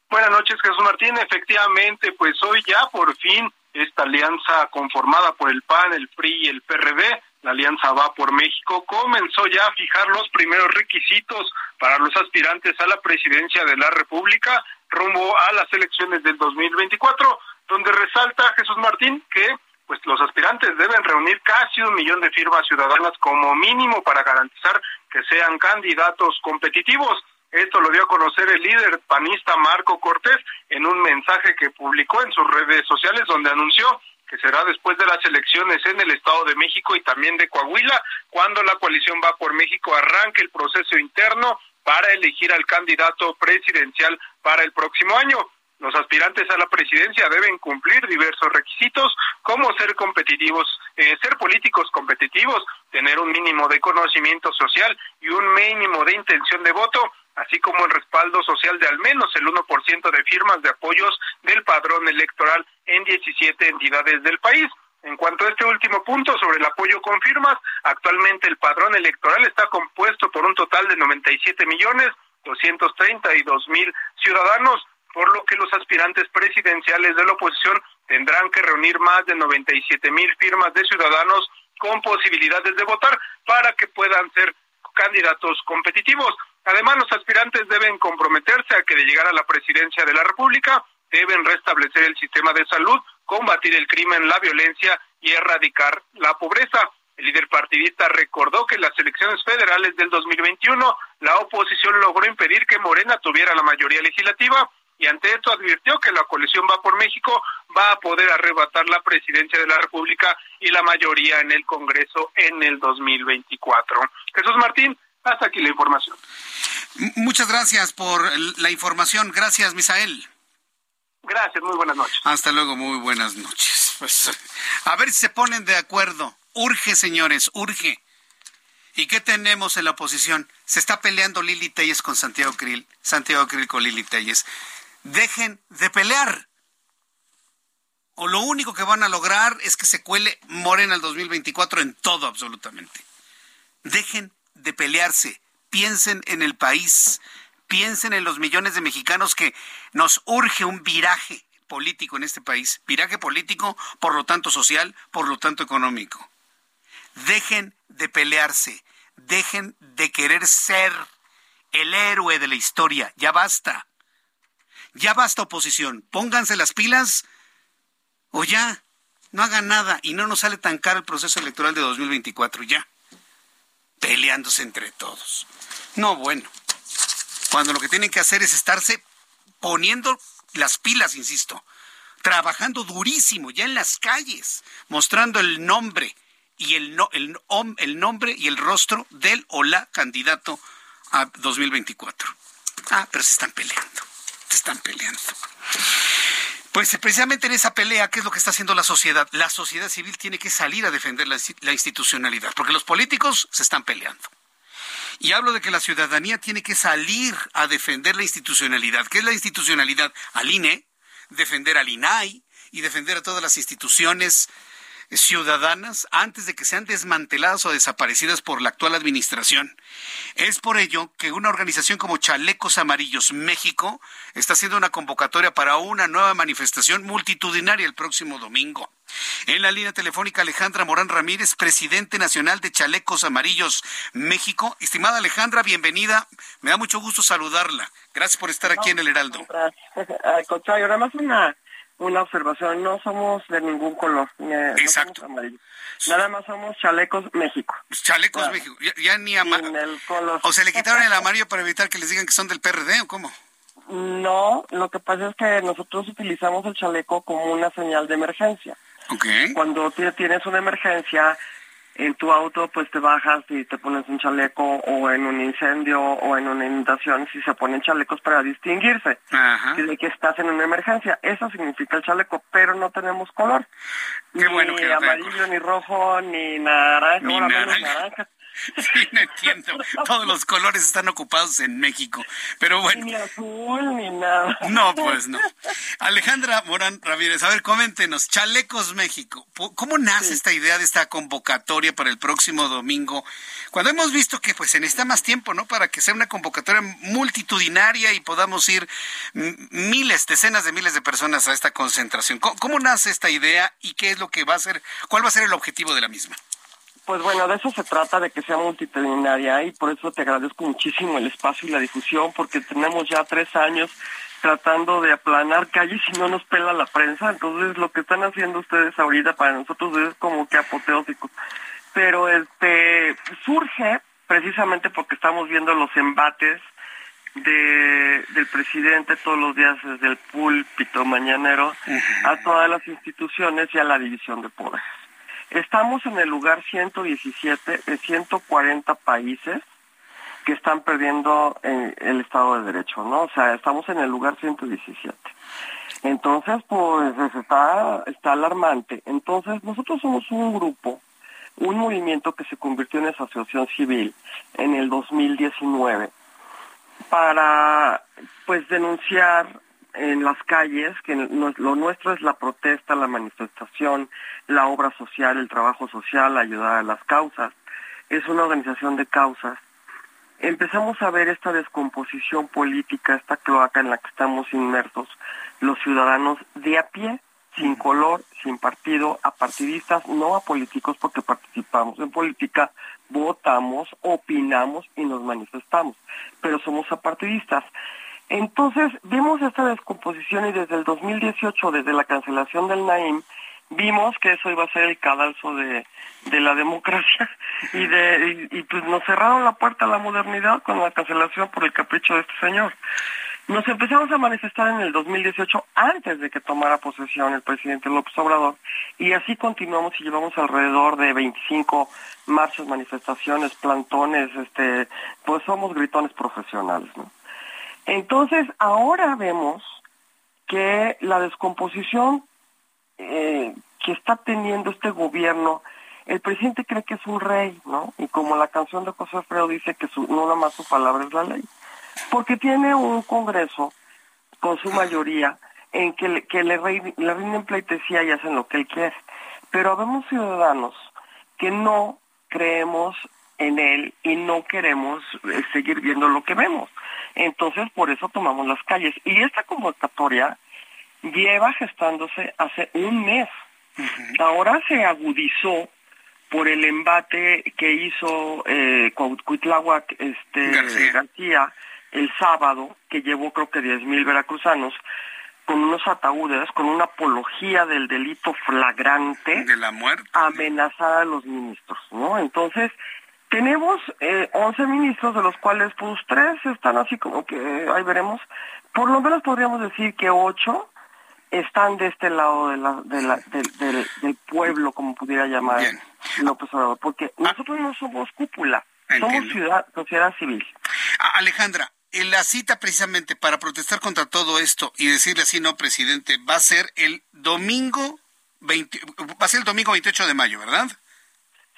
Buenas noches, Jesús Martín. Efectivamente, pues hoy ya por fin esta alianza conformada por el PAN, el PRI y el PRD, la Alianza Va por México, comenzó ya a fijar los primeros requisitos para los aspirantes a la presidencia de la República rumbo a las elecciones del 2024 donde resalta Jesús Martín que pues los aspirantes deben reunir casi un millón de firmas ciudadanas como mínimo para garantizar que sean candidatos competitivos. Esto lo dio a conocer el líder panista Marco Cortés en un mensaje que publicó en sus redes sociales donde anunció que será después de las elecciones en el Estado de México y también de Coahuila, cuando la coalición va por México arranque el proceso interno para elegir al candidato presidencial para el próximo año. Los aspirantes a la presidencia deben cumplir diversos requisitos, como ser competitivos, eh, ser políticos competitivos, tener un mínimo de conocimiento social y un mínimo de intención de voto, así como el respaldo social de al menos el 1% de firmas de apoyos del padrón electoral en 17 entidades del país. En cuanto a este último punto sobre el apoyo con firmas, actualmente el padrón electoral está compuesto por un total de 97 millones 232 mil ciudadanos, por lo que los aspirantes presidenciales de la oposición tendrán que reunir más de 97 mil firmas de ciudadanos con posibilidades de votar para que puedan ser candidatos competitivos. Además, los aspirantes deben comprometerse a que de llegar a la presidencia de la República deben restablecer el sistema de salud, combatir el crimen, la violencia y erradicar la pobreza. El líder partidista recordó que en las elecciones federales del 2021 la oposición logró impedir que Morena tuviera la mayoría legislativa y ante esto advirtió que la coalición Va por México va a poder arrebatar la presidencia de la República y la mayoría en el Congreso en el 2024. Jesús Martín, hasta aquí la información. Muchas gracias por la información. Gracias, Misael. Gracias, muy buenas noches. Hasta luego, muy buenas noches. Pues a ver si se ponen de acuerdo. Urge, señores, urge. ¿Y qué tenemos en la oposición? Se está peleando Lili Telles con Santiago Krill, Santiago Krill con Lili Telles. Dejen de pelear. O lo único que van a lograr es que se cuele Morena al 2024 en todo absolutamente. Dejen de pelearse. Piensen en el país. Piensen en los millones de mexicanos que nos urge un viraje político en este país. Viraje político, por lo tanto social, por lo tanto económico. Dejen de pelearse, dejen de querer ser el héroe de la historia. Ya basta. Ya basta oposición. Pónganse las pilas o ya. No hagan nada y no nos sale tan caro el proceso electoral de 2024. Ya. Peleándose entre todos. No, bueno. Cuando lo que tienen que hacer es estarse poniendo las pilas, insisto. Trabajando durísimo, ya en las calles, mostrando el nombre y el, no, el, el nombre y el rostro del o la candidato a 2024. Ah, pero se están peleando, se están peleando. Pues precisamente en esa pelea, ¿qué es lo que está haciendo la sociedad? La sociedad civil tiene que salir a defender la, la institucionalidad, porque los políticos se están peleando. Y hablo de que la ciudadanía tiene que salir a defender la institucionalidad. ¿Qué es la institucionalidad? Al INE, defender al INAI y defender a todas las instituciones ciudadanas antes de que sean desmanteladas o desaparecidas por la actual administración. Es por ello que una organización como Chalecos Amarillos México está haciendo una convocatoria para una nueva manifestación multitudinaria el próximo domingo. En la línea telefónica Alejandra Morán Ramírez, presidente nacional de Chalecos Amarillos México. Estimada Alejandra, bienvenida. Me da mucho gusto saludarla. Gracias por estar aquí en el Heraldo. Al contrario, nada más una una observación, no somos de ningún color. Exacto. Nada más somos Chalecos México. Chalecos México, ya, ni amarillo. ¿O se le quitaron el amarillo para evitar que les digan que son del PRD o cómo? No, lo que pasa es que nosotros utilizamos el chaleco como una señal de emergencia. Okay. Cuando tienes una emergencia, en tu auto pues te bajas y te pones un chaleco o en un incendio o en una inundación si se ponen chalecos para distinguirse de que estás en una emergencia. Eso significa el chaleco pero no tenemos color. Ni amarillo ni rojo ni naranja ni naranja. Sí, no entiendo. Todos los colores están ocupados en México. Pero bueno. Ni azul ni nada. No, pues no. Alejandra Morán Ramírez, a ver, coméntenos. Chalecos México. ¿Cómo nace esta idea de esta convocatoria para el próximo domingo? Cuando hemos visto que pues se necesita más tiempo, ¿no? Para que sea una convocatoria multitudinaria y podamos ir miles, decenas de miles de personas a esta concentración. ¿Cómo nace esta idea y qué es lo que va a ser, cuál va a ser el objetivo de la misma? Pues bueno, de eso se trata, de que sea multitudinaria y por eso te agradezco muchísimo el espacio y la difusión, porque tenemos ya tres años tratando de aplanar calles y no nos pela la prensa, entonces lo que están haciendo ustedes ahorita para nosotros es como que apoteósico. Pero este surge precisamente porque estamos viendo los embates de, del presidente todos los días desde el púlpito mañanero a todas las instituciones y a la división de poderes. Estamos en el lugar 117 de 140 países que están perdiendo eh, el Estado de Derecho, ¿no? O sea, estamos en el lugar 117. Entonces, pues está, está alarmante. Entonces, nosotros somos un grupo, un movimiento que se convirtió en asociación civil en el 2019 para, pues, denunciar en las calles, que lo nuestro es la protesta, la manifestación, la obra social, el trabajo social, ayudar a las causas. Es una organización de causas. Empezamos a ver esta descomposición política, esta cloaca en la que estamos inmersos los ciudadanos de a pie, sin color, sin partido, a partidistas, no a políticos porque participamos en política, votamos, opinamos y nos manifestamos, pero somos apartidistas. Entonces, vemos esta descomposición y desde el 2018, desde la cancelación del Naim, vimos que eso iba a ser el cadalso de, de la democracia y de y, pues nos cerraron la puerta a la modernidad con la cancelación por el capricho de este señor. Nos empezamos a manifestar en el 2018 antes de que tomara posesión el presidente López Obrador y así continuamos y llevamos alrededor de 25 marchas, manifestaciones, plantones, este, pues somos gritones profesionales, ¿no? Entonces, ahora vemos que la descomposición eh, que está teniendo este gobierno, el presidente cree que es un rey, ¿no? Y como la canción de José Alfredo dice que su, no nada más su palabra es la ley porque tiene un Congreso con su mayoría en que le, rinden pleitesía y hacen lo que él quiere. Pero vemos ciudadanos que no creemos en él y no queremos eh, seguir viendo lo que vemos. Entonces, por eso tomamos las calles. Y esta convocatoria lleva gestándose hace un mes. Ahora se agudizó por el embate que hizo eh, Cuitláhuac este, García el sábado, que llevó creo que 10.000 veracruzanos, con unos ataúdes, con una apología del delito flagrante de la muerte, amenazar a los ministros, ¿no? Entonces, tenemos eh, 11 ministros, de los cuales pues tres están así como que, ahí veremos, por lo menos podríamos decir que ocho están de este lado de la, de la, del pueblo, como pudiera llamar López Obrador, porque ah. nosotros no somos cúpula, somos ciudad, sociedad civil. Alejandra, en la cita precisamente para protestar contra todo esto y decirle así, no, presidente, va a ser el domingo 20, va a ser el domingo 28 de mayo, ¿verdad?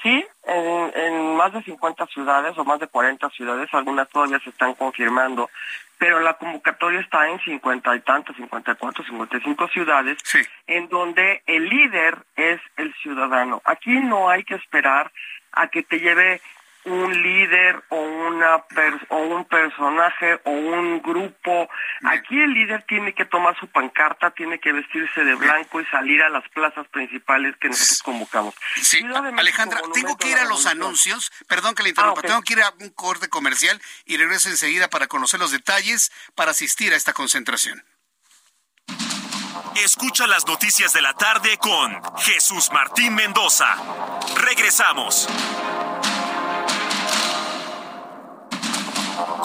Sí, en, más de 50 ciudades o más de 40 ciudades, algunas todavía se están confirmando, pero la convocatoria está en 50 y tantos, 54, 55 ciudades, en donde el líder es el ciudadano. Aquí no hay que esperar a que te lleve un líder o una o un personaje o un grupo. Aquí el líder tiene que tomar su pancarta, tiene que vestirse de blanco y salir a las plazas principales que nosotros convocamos. Sí, Alejandra, tengo que ir a los anuncios, perdón que le interrumpa, ah, tengo que ir a un corte comercial y regreso enseguida para conocer los detalles para asistir a esta concentración. Escucha las noticias de la tarde con Jesús Martín Mendoza. Regresamos.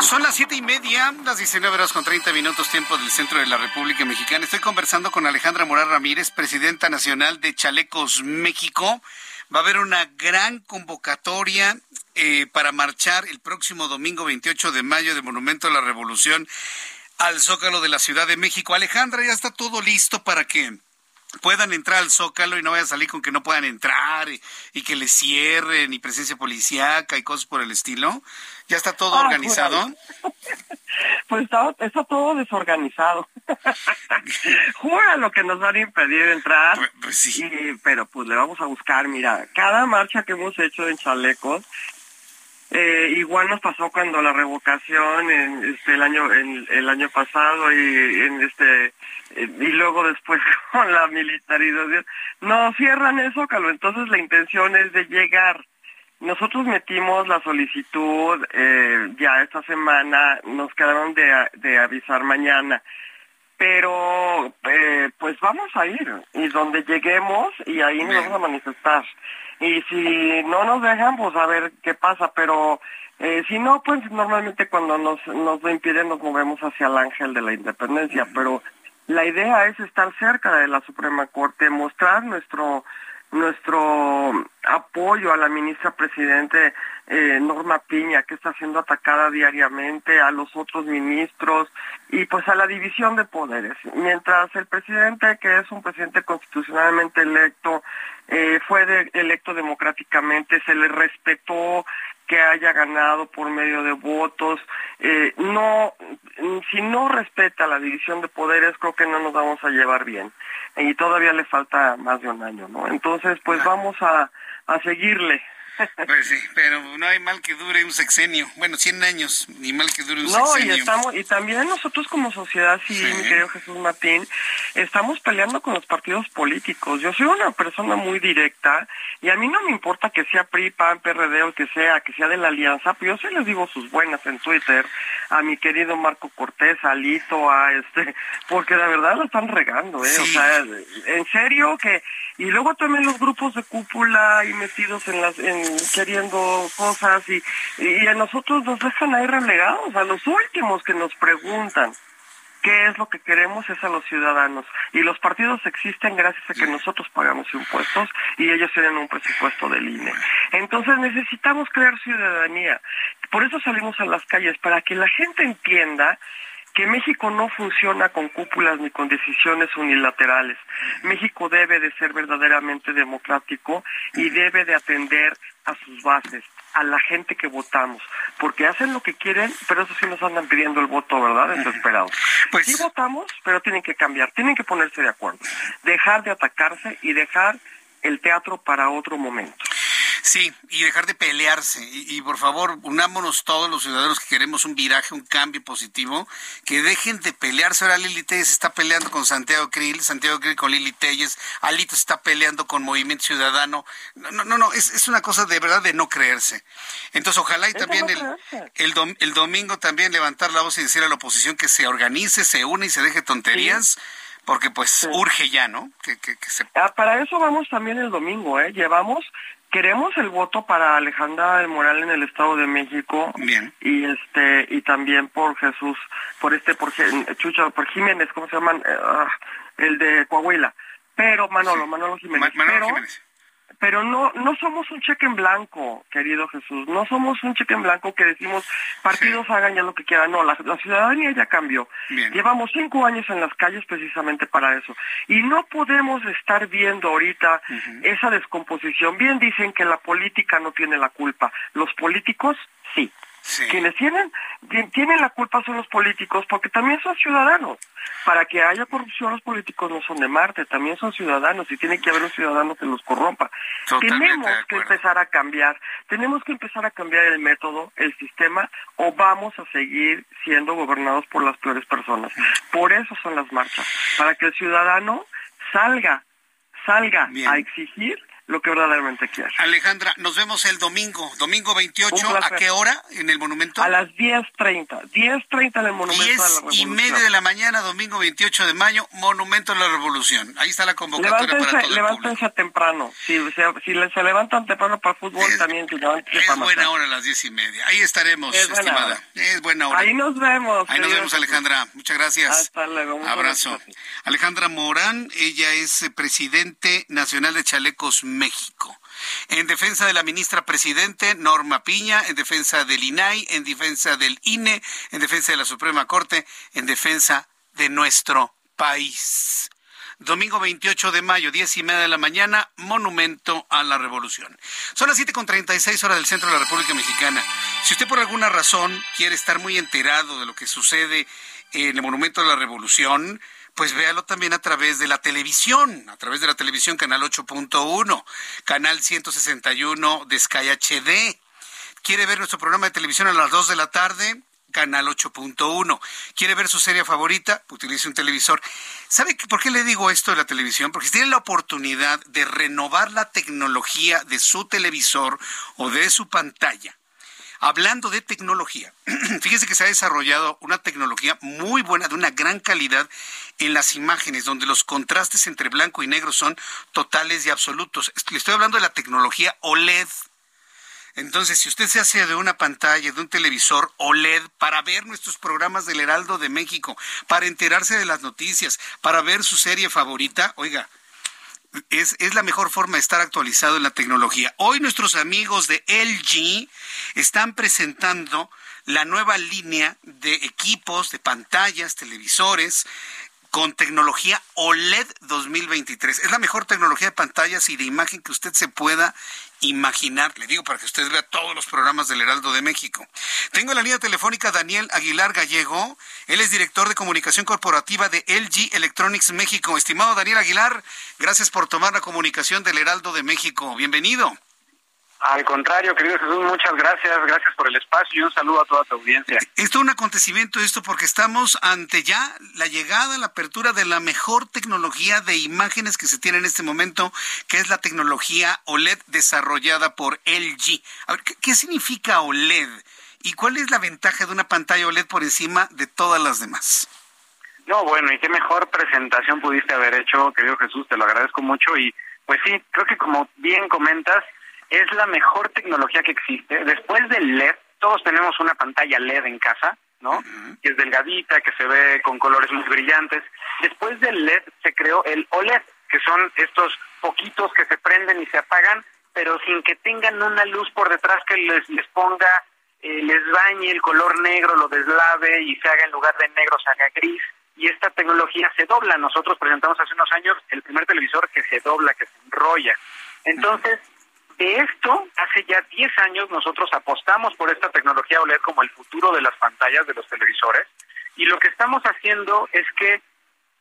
Son las siete y media, las 19 horas con 30 minutos tiempo del centro de la República Mexicana. Estoy conversando con Alejandra Morar Ramírez, presidenta nacional de Chalecos México. Va a haber una gran convocatoria eh, para marchar el próximo domingo 28 de mayo de Monumento a la Revolución al Zócalo de la Ciudad de México. Alejandra, ya está todo listo para que puedan entrar al Zócalo y no vayan a salir con que no puedan entrar y, que les cierren y presencia policíaca y cosas por el estilo. ¿Ya está todo ah, organizado? Pues está, está, todo desorganizado. Jura lo que nos van a impedir entrar. Pues, pues sí. pero pues le vamos a buscar, mira, cada marcha que hemos hecho en Chalecos eh, igual nos pasó cuando la revocación en este el año en, el año pasado y en este eh, y luego después con la militarización no cierran eso Zócalo entonces la intención es de llegar nosotros metimos la solicitud eh, ya esta semana nos quedaron de, de avisar mañana. Pero eh, pues vamos a ir y donde lleguemos y ahí nos vamos a manifestar. Y si no nos dejan, pues a ver qué pasa, pero eh, si no, pues normalmente cuando nos, nos lo impiden nos movemos hacia el ángel de la independencia, pero la idea es estar cerca de la Suprema Corte, mostrar nuestro nuestro apoyo a la ministra presidente eh, Norma Piña, que está siendo atacada diariamente, a los otros ministros y pues a la división de poderes. Mientras el presidente, que es un presidente constitucionalmente electo, eh, fue electo democráticamente, se le respetó que haya ganado por medio de votos. Eh, no, si no respeta la división de poderes, creo que no nos vamos a llevar bien. Y todavía le falta más de un año, ¿no? Entonces, pues vamos a, a seguirle Pues sí, pero no hay mal que dure un sexenio. Bueno, 100 años, ni mal que dure un no, sexenio. y estamos y también nosotros como sociedad, sí, mi querido Jesús Martín, estamos peleando con los partidos políticos. Yo soy una persona muy directa y a mí no me importa que sea PRI, PAN, PRD o que sea, que sea de la alianza, pero yo sí les digo sus buenas en Twitter a mi querido Marco Cortés, a Lito, a este, porque de verdad lo están regando, ¿eh? O sea, en serio que y luego también los grupos de cúpula y metidos en las en queriendo cosas y, y a nosotros nos dejan ahí relegados a los últimos que nos preguntan qué es lo que queremos es a los ciudadanos y los partidos existen gracias a que nosotros pagamos impuestos y ellos tienen un presupuesto del INE. Entonces necesitamos crear ciudadanía. Por eso salimos a las calles para que la gente entienda que México no funciona con cúpulas ni con decisiones unilaterales. México debe de ser verdaderamente democrático y debe de atender a sus bases, a la gente que votamos, porque hacen lo que quieren, pero eso sí nos andan pidiendo el voto, ¿verdad? Desesperados. Pues sí votamos, pero tienen que cambiar, tienen que ponerse de acuerdo, dejar de atacarse y dejar el teatro para otro momento. Sí, y dejar de pelearse. Y, por favor, unámonos todos los ciudadanos que queremos un viraje, un cambio positivo, que dejen de pelearse. Ahora Lili Telles está peleando con Santiago Krill, Santiago Krill con Lili Telles, Alito está peleando con Movimiento Ciudadano. No, no, no, es, es una cosa de verdad de no creerse. Entonces, ojalá y también el, el, domingo también levantar la voz y decir a la oposición que se organice, se une y se deje tonterías. porque pues urge ya, ¿no? Que, que, se... ah, para eso vamos también el domingo, ¿eh? Llevamos queremos el voto para Alejandra del Moral en el Estado de México. Bien. Y este y también por Jesús, por este por Chucho, por Jiménez, ¿cómo se llaman? Eh, ah, el de Coahuila. Pero Manolo, Manolo Jiménez. Manolo Jiménez pero no no somos un cheque en blanco, querido Jesús, no somos un cheque en blanco que decimos partidos hagan ya lo que quieran, no, la, ciudadanía ya cambió. Llevamos cinco años en las calles precisamente para eso. Y no podemos estar viendo ahorita esa descomposición. Bien dicen que la política no tiene la culpa, los políticos sí. Quienes tienen, tienen la culpa son los políticos porque también son ciudadanos. Para que haya corrupción los políticos no son de Marte, también son ciudadanos y tiene que haber un ciudadano que los corrompa. tenemos que empezar a cambiar, tenemos que empezar a cambiar el método, el sistema o vamos a seguir siendo gobernados por las peores personas. Por eso son las marchas, para que el ciudadano salga, salga a exigir lo que verdaderamente quiere. Alejandra, nos vemos el domingo, domingo 28, ¿a qué hora en el monumento? A las 10.30, 10.30 en el monumento 10 de la Revolución. y media de la mañana, domingo 28 de mayo, monumento de la Revolución. Ahí está la convocatoria levántense, para todo Levántense temprano, si, si, se levantan temprano para fútbol, también que Es buena hora a las diez y media, ahí estaremos, estimada. Es buena hora. Ahí nos vemos. Ahí nos vemos, Alejandra. Muchas gracias. Hasta luego. Abrazo. Alejandra Morán, ella es eh, presidente nacional de Chalecos México. En defensa de la ministra presidente Norma Piña, en defensa del INAI, en defensa del INE, en defensa de la Suprema Corte, en defensa de nuestro país. Domingo 28 de mayo, diez y media de la mañana, Monumento a la Revolución. Son las siete con seis horas del centro de la República Mexicana. Si usted por alguna razón quiere estar muy enterado de lo que sucede en el Monumento a la Revolución, pues véalo también a través de la televisión, a través de la televisión Canal 8.1, Canal 161 de Sky HD. ¿Quiere ver nuestro programa de televisión a las 2 de la tarde? Canal 8.1. ¿Quiere ver su serie favorita? Utilice un televisor. ¿Sabe por qué le digo esto de la televisión? Porque si tiene la oportunidad de renovar la tecnología de su televisor o de su pantalla, Hablando de tecnología, fíjese que se ha desarrollado una tecnología muy buena, de una gran calidad en las imágenes, donde los contrastes entre blanco y negro son totales y absolutos. Le estoy hablando de la tecnología OLED. Entonces, si usted se hace de una pantalla, de un televisor OLED, para ver nuestros programas del Heraldo de México, para enterarse de las noticias, para ver su serie favorita, oiga, es, es, la mejor forma de estar actualizado en la tecnología. Hoy nuestros amigos de LG están presentando la nueva línea de equipos, de pantallas, televisores con tecnología OLED 2023. Es la mejor tecnología de pantallas y de imagen que usted se pueda imaginar. Le digo para que usted vea todos los programas del Heraldo de México. Tengo en la línea telefónica Daniel Aguilar Gallego. Él es director de comunicación corporativa de LG Electronics México. Estimado Daniel Aguilar, gracias por tomar la comunicación del Heraldo de México. Bienvenido. Al contrario, querido Jesús, muchas gracias, gracias por el espacio y un saludo a toda tu audiencia. Esto es un acontecimiento, esto porque estamos ante ya la llegada, la apertura de la mejor tecnología de imágenes que se tiene en este momento, que es la tecnología OLED desarrollada por LG. A ver, ¿qué, significa OLED? ¿Y cuál es la ventaja de una pantalla OLED por encima de todas las demás? No, bueno, y qué mejor presentación pudiste haber hecho, querido Jesús, te lo agradezco mucho y pues sí, creo que como bien comentas, es la mejor tecnología que existe. Después del LED, todos tenemos una pantalla LED en casa, ¿no? Que es delgadita, que se ve con colores muy brillantes. Después del LED se creó el OLED, que son estos poquitos que se prenden y se apagan, pero sin que tengan una luz por detrás que les, les ponga, eh, les bañe el color negro, lo deslave y se haga en lugar de negro, se haga gris. Y esta tecnología se dobla. Nosotros presentamos hace unos años el primer televisor que se dobla, que se enrolla. Entonces, de esto, hace ya 10 años nosotros apostamos por esta tecnología OLED como el futuro de las pantallas de los televisores y lo que estamos haciendo es que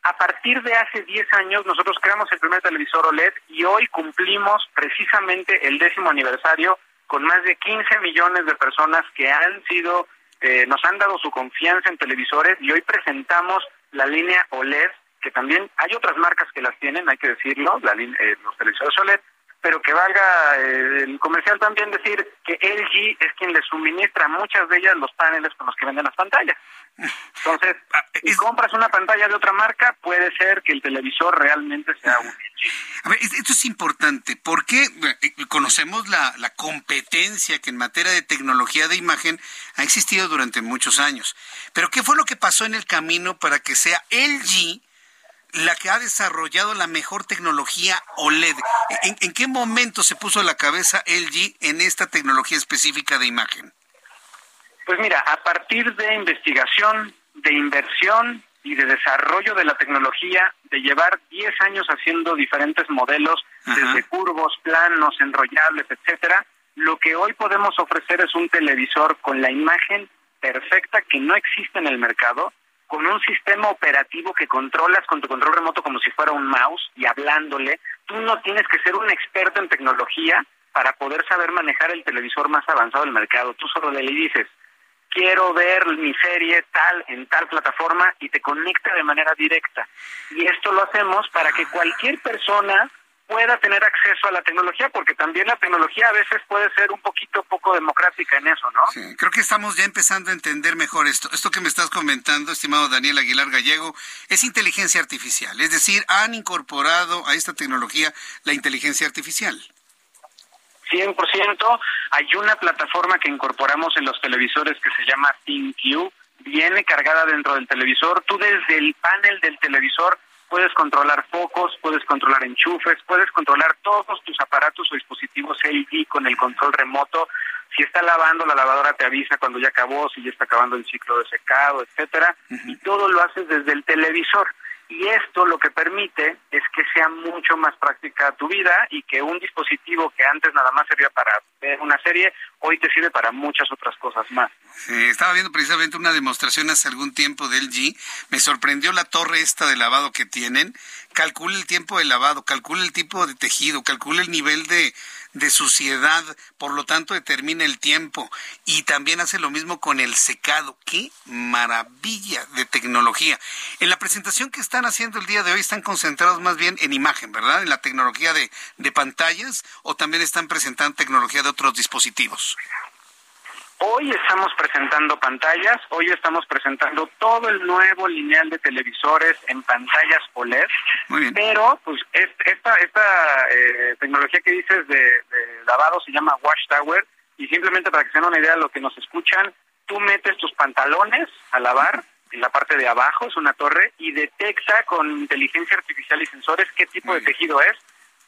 a partir de hace 10 años nosotros creamos el primer televisor OLED y hoy cumplimos precisamente el décimo aniversario con más de 15 millones de personas que han sido, eh, nos han dado su confianza en televisores y hoy presentamos la línea OLED, que también hay otras marcas que las tienen, hay que decirlo, la, eh, los televisores OLED, pero que valga eh, el comercial también decir que LG es quien le suministra muchas de ellas los paneles con los que venden las pantallas. Entonces, ah, si compras una pantalla de otra marca, puede ser que el televisor realmente sea un LG. A ver, esto es importante porque eh, conocemos la, la competencia que en materia de tecnología de imagen ha existido durante muchos años. Pero ¿qué fue lo que pasó en el camino para que sea LG la que ha desarrollado la mejor tecnología OLED. ¿En, qué momento se puso la cabeza LG en esta tecnología específica de imagen? Pues mira, a partir de investigación, de inversión y de desarrollo de la tecnología, de llevar 10 años haciendo diferentes modelos, desde curvos, planos, enrollables, etcétera, lo que hoy podemos ofrecer es un televisor con la imagen perfecta que no existe en el mercado, con un sistema operativo que controlas con tu control remoto como si fuera un mouse y hablándole. Tú no tienes que ser un experto en tecnología para poder saber manejar el televisor más avanzado del mercado. Tú solo le dices, quiero ver mi serie tal en tal plataforma y te conecta de manera directa. Y esto lo hacemos para que cualquier persona pueda tener acceso a la tecnología, porque también la tecnología a veces puede ser un poquito poco democrática en eso, ¿no? Sí, creo que estamos ya empezando a entender mejor esto. Esto que me estás comentando, estimado Daniel Aguilar Gallego, es inteligencia artificial, es decir, han incorporado a esta tecnología la inteligencia artificial. 100%. Hay una plataforma que incorporamos en los televisores que se llama ThinQ. Viene cargada dentro del televisor. Tú desde el panel del televisor puedes controlar focos, puedes controlar enchufes, puedes controlar todos tus aparatos o dispositivos LG con el control remoto. Si está lavando, la lavadora te avisa cuando ya acabó, si ya está acabando el ciclo de secado, etcétera, y todo lo haces desde el televisor. Y esto lo que permite es que sea mucho más práctica tu vida y que un dispositivo que antes nada más servía para ver una serie, hoy te sirve para muchas otras cosas más. estaba viendo precisamente una demostración hace algún tiempo del G. Me sorprendió la torre esta de lavado que tienen. Calcula el tiempo de lavado, calcula el tipo de tejido, calcula el nivel de, de suciedad, por lo tanto determina el tiempo y también hace lo mismo con el secado. ¡Qué maravilla de tecnología! En la presentación que están haciendo el día de hoy están concentrados más bien en imagen, ¿verdad? En la tecnología de, de pantallas o también están presentando tecnología de otros dispositivos. Hoy estamos presentando pantallas, hoy estamos presentando todo el nuevo lineal de televisores en pantallas OLED, pero pues esta, esta eh, tecnología que dices de, lavado se llama Watchtower y simplemente para que se den una idea de lo que nos escuchan, tú metes tus pantalones a lavar en la parte de abajo, es una torre, y detecta con inteligencia artificial y sensores qué tipo de tejido es,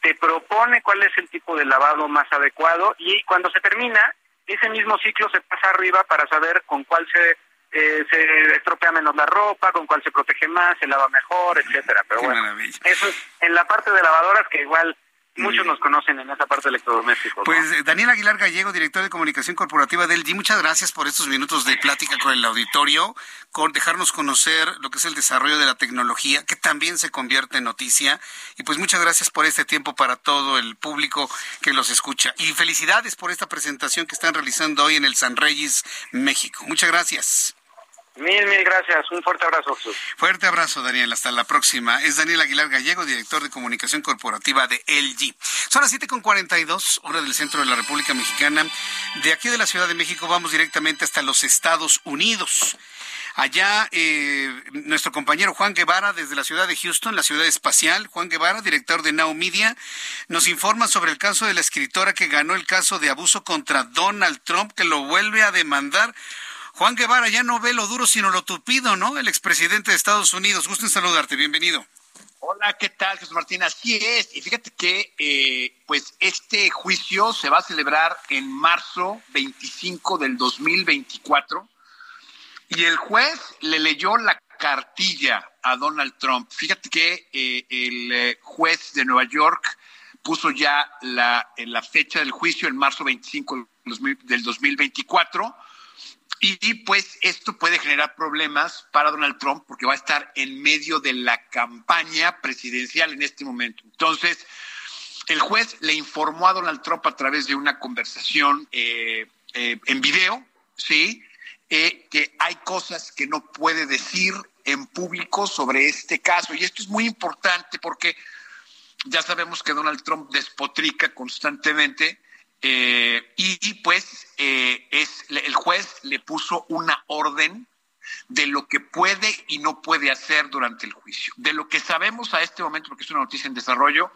te propone cuál es el tipo de lavado más adecuado y cuando se termina, ese mismo ciclo se pasa arriba para saber con cuál se eh, se estropea menos la ropa, con cuál se protege más, se lava mejor, etcétera. Pero bueno, eso es en la parte de lavadoras que igual Muchos nos conocen en esa parte de electrodomésticos. Pues eh, Daniel Aguilar Gallego, director de comunicación corporativa del LG, muchas gracias por estos minutos de plática con el auditorio, con dejarnos conocer lo que es el desarrollo de la tecnología, que también se convierte en noticia. Y pues muchas gracias por este tiempo para todo el público que los escucha. Y felicidades por esta presentación que están realizando hoy en el San Reyes, México. Muchas gracias. Mil, mil gracias. Un fuerte abrazo. Fuerte abrazo, Daniel. Hasta la próxima. Es Daniel Aguilar Gallego, director de comunicación corporativa de LG. Son las 7.42, hora del centro de la República Mexicana. De aquí de la Ciudad de México vamos directamente hasta los Estados Unidos. Allá, eh, nuestro compañero Juan Guevara, desde la ciudad de Houston, la ciudad espacial, Juan Guevara, director de Now Media, nos informa sobre el caso de la escritora que ganó el caso de abuso contra Donald Trump, que lo vuelve a demandar. Juan Guevara ya no ve lo duro sino lo tupido, ¿no? El expresidente de Estados Unidos. Gusto en saludarte, bienvenido. Hola, ¿qué tal, Jesús Martín? Así es. Y fíjate que, eh, pues, este juicio se va a celebrar en marzo 25 del 2024. Y el juez le leyó la cartilla a Donald Trump. Fíjate que eh, el eh, juez de Nueva York puso ya la, la fecha del juicio en marzo 25 del 2024 y pues esto puede generar problemas para Donald Trump porque va a estar en medio de la campaña presidencial en este momento. Entonces, el juez le informó a Donald Trump a través de una conversación eh, eh, en video, ¿sí? Eh, que hay cosas que no puede decir en público sobre este caso. Y esto es muy importante porque ya sabemos que Donald Trump despotrica constantemente eh, y, pues eh, es, el juez le puso una orden de lo que puede y no puede hacer durante el juicio. De lo que sabemos a este momento, porque es una noticia en desarrollo,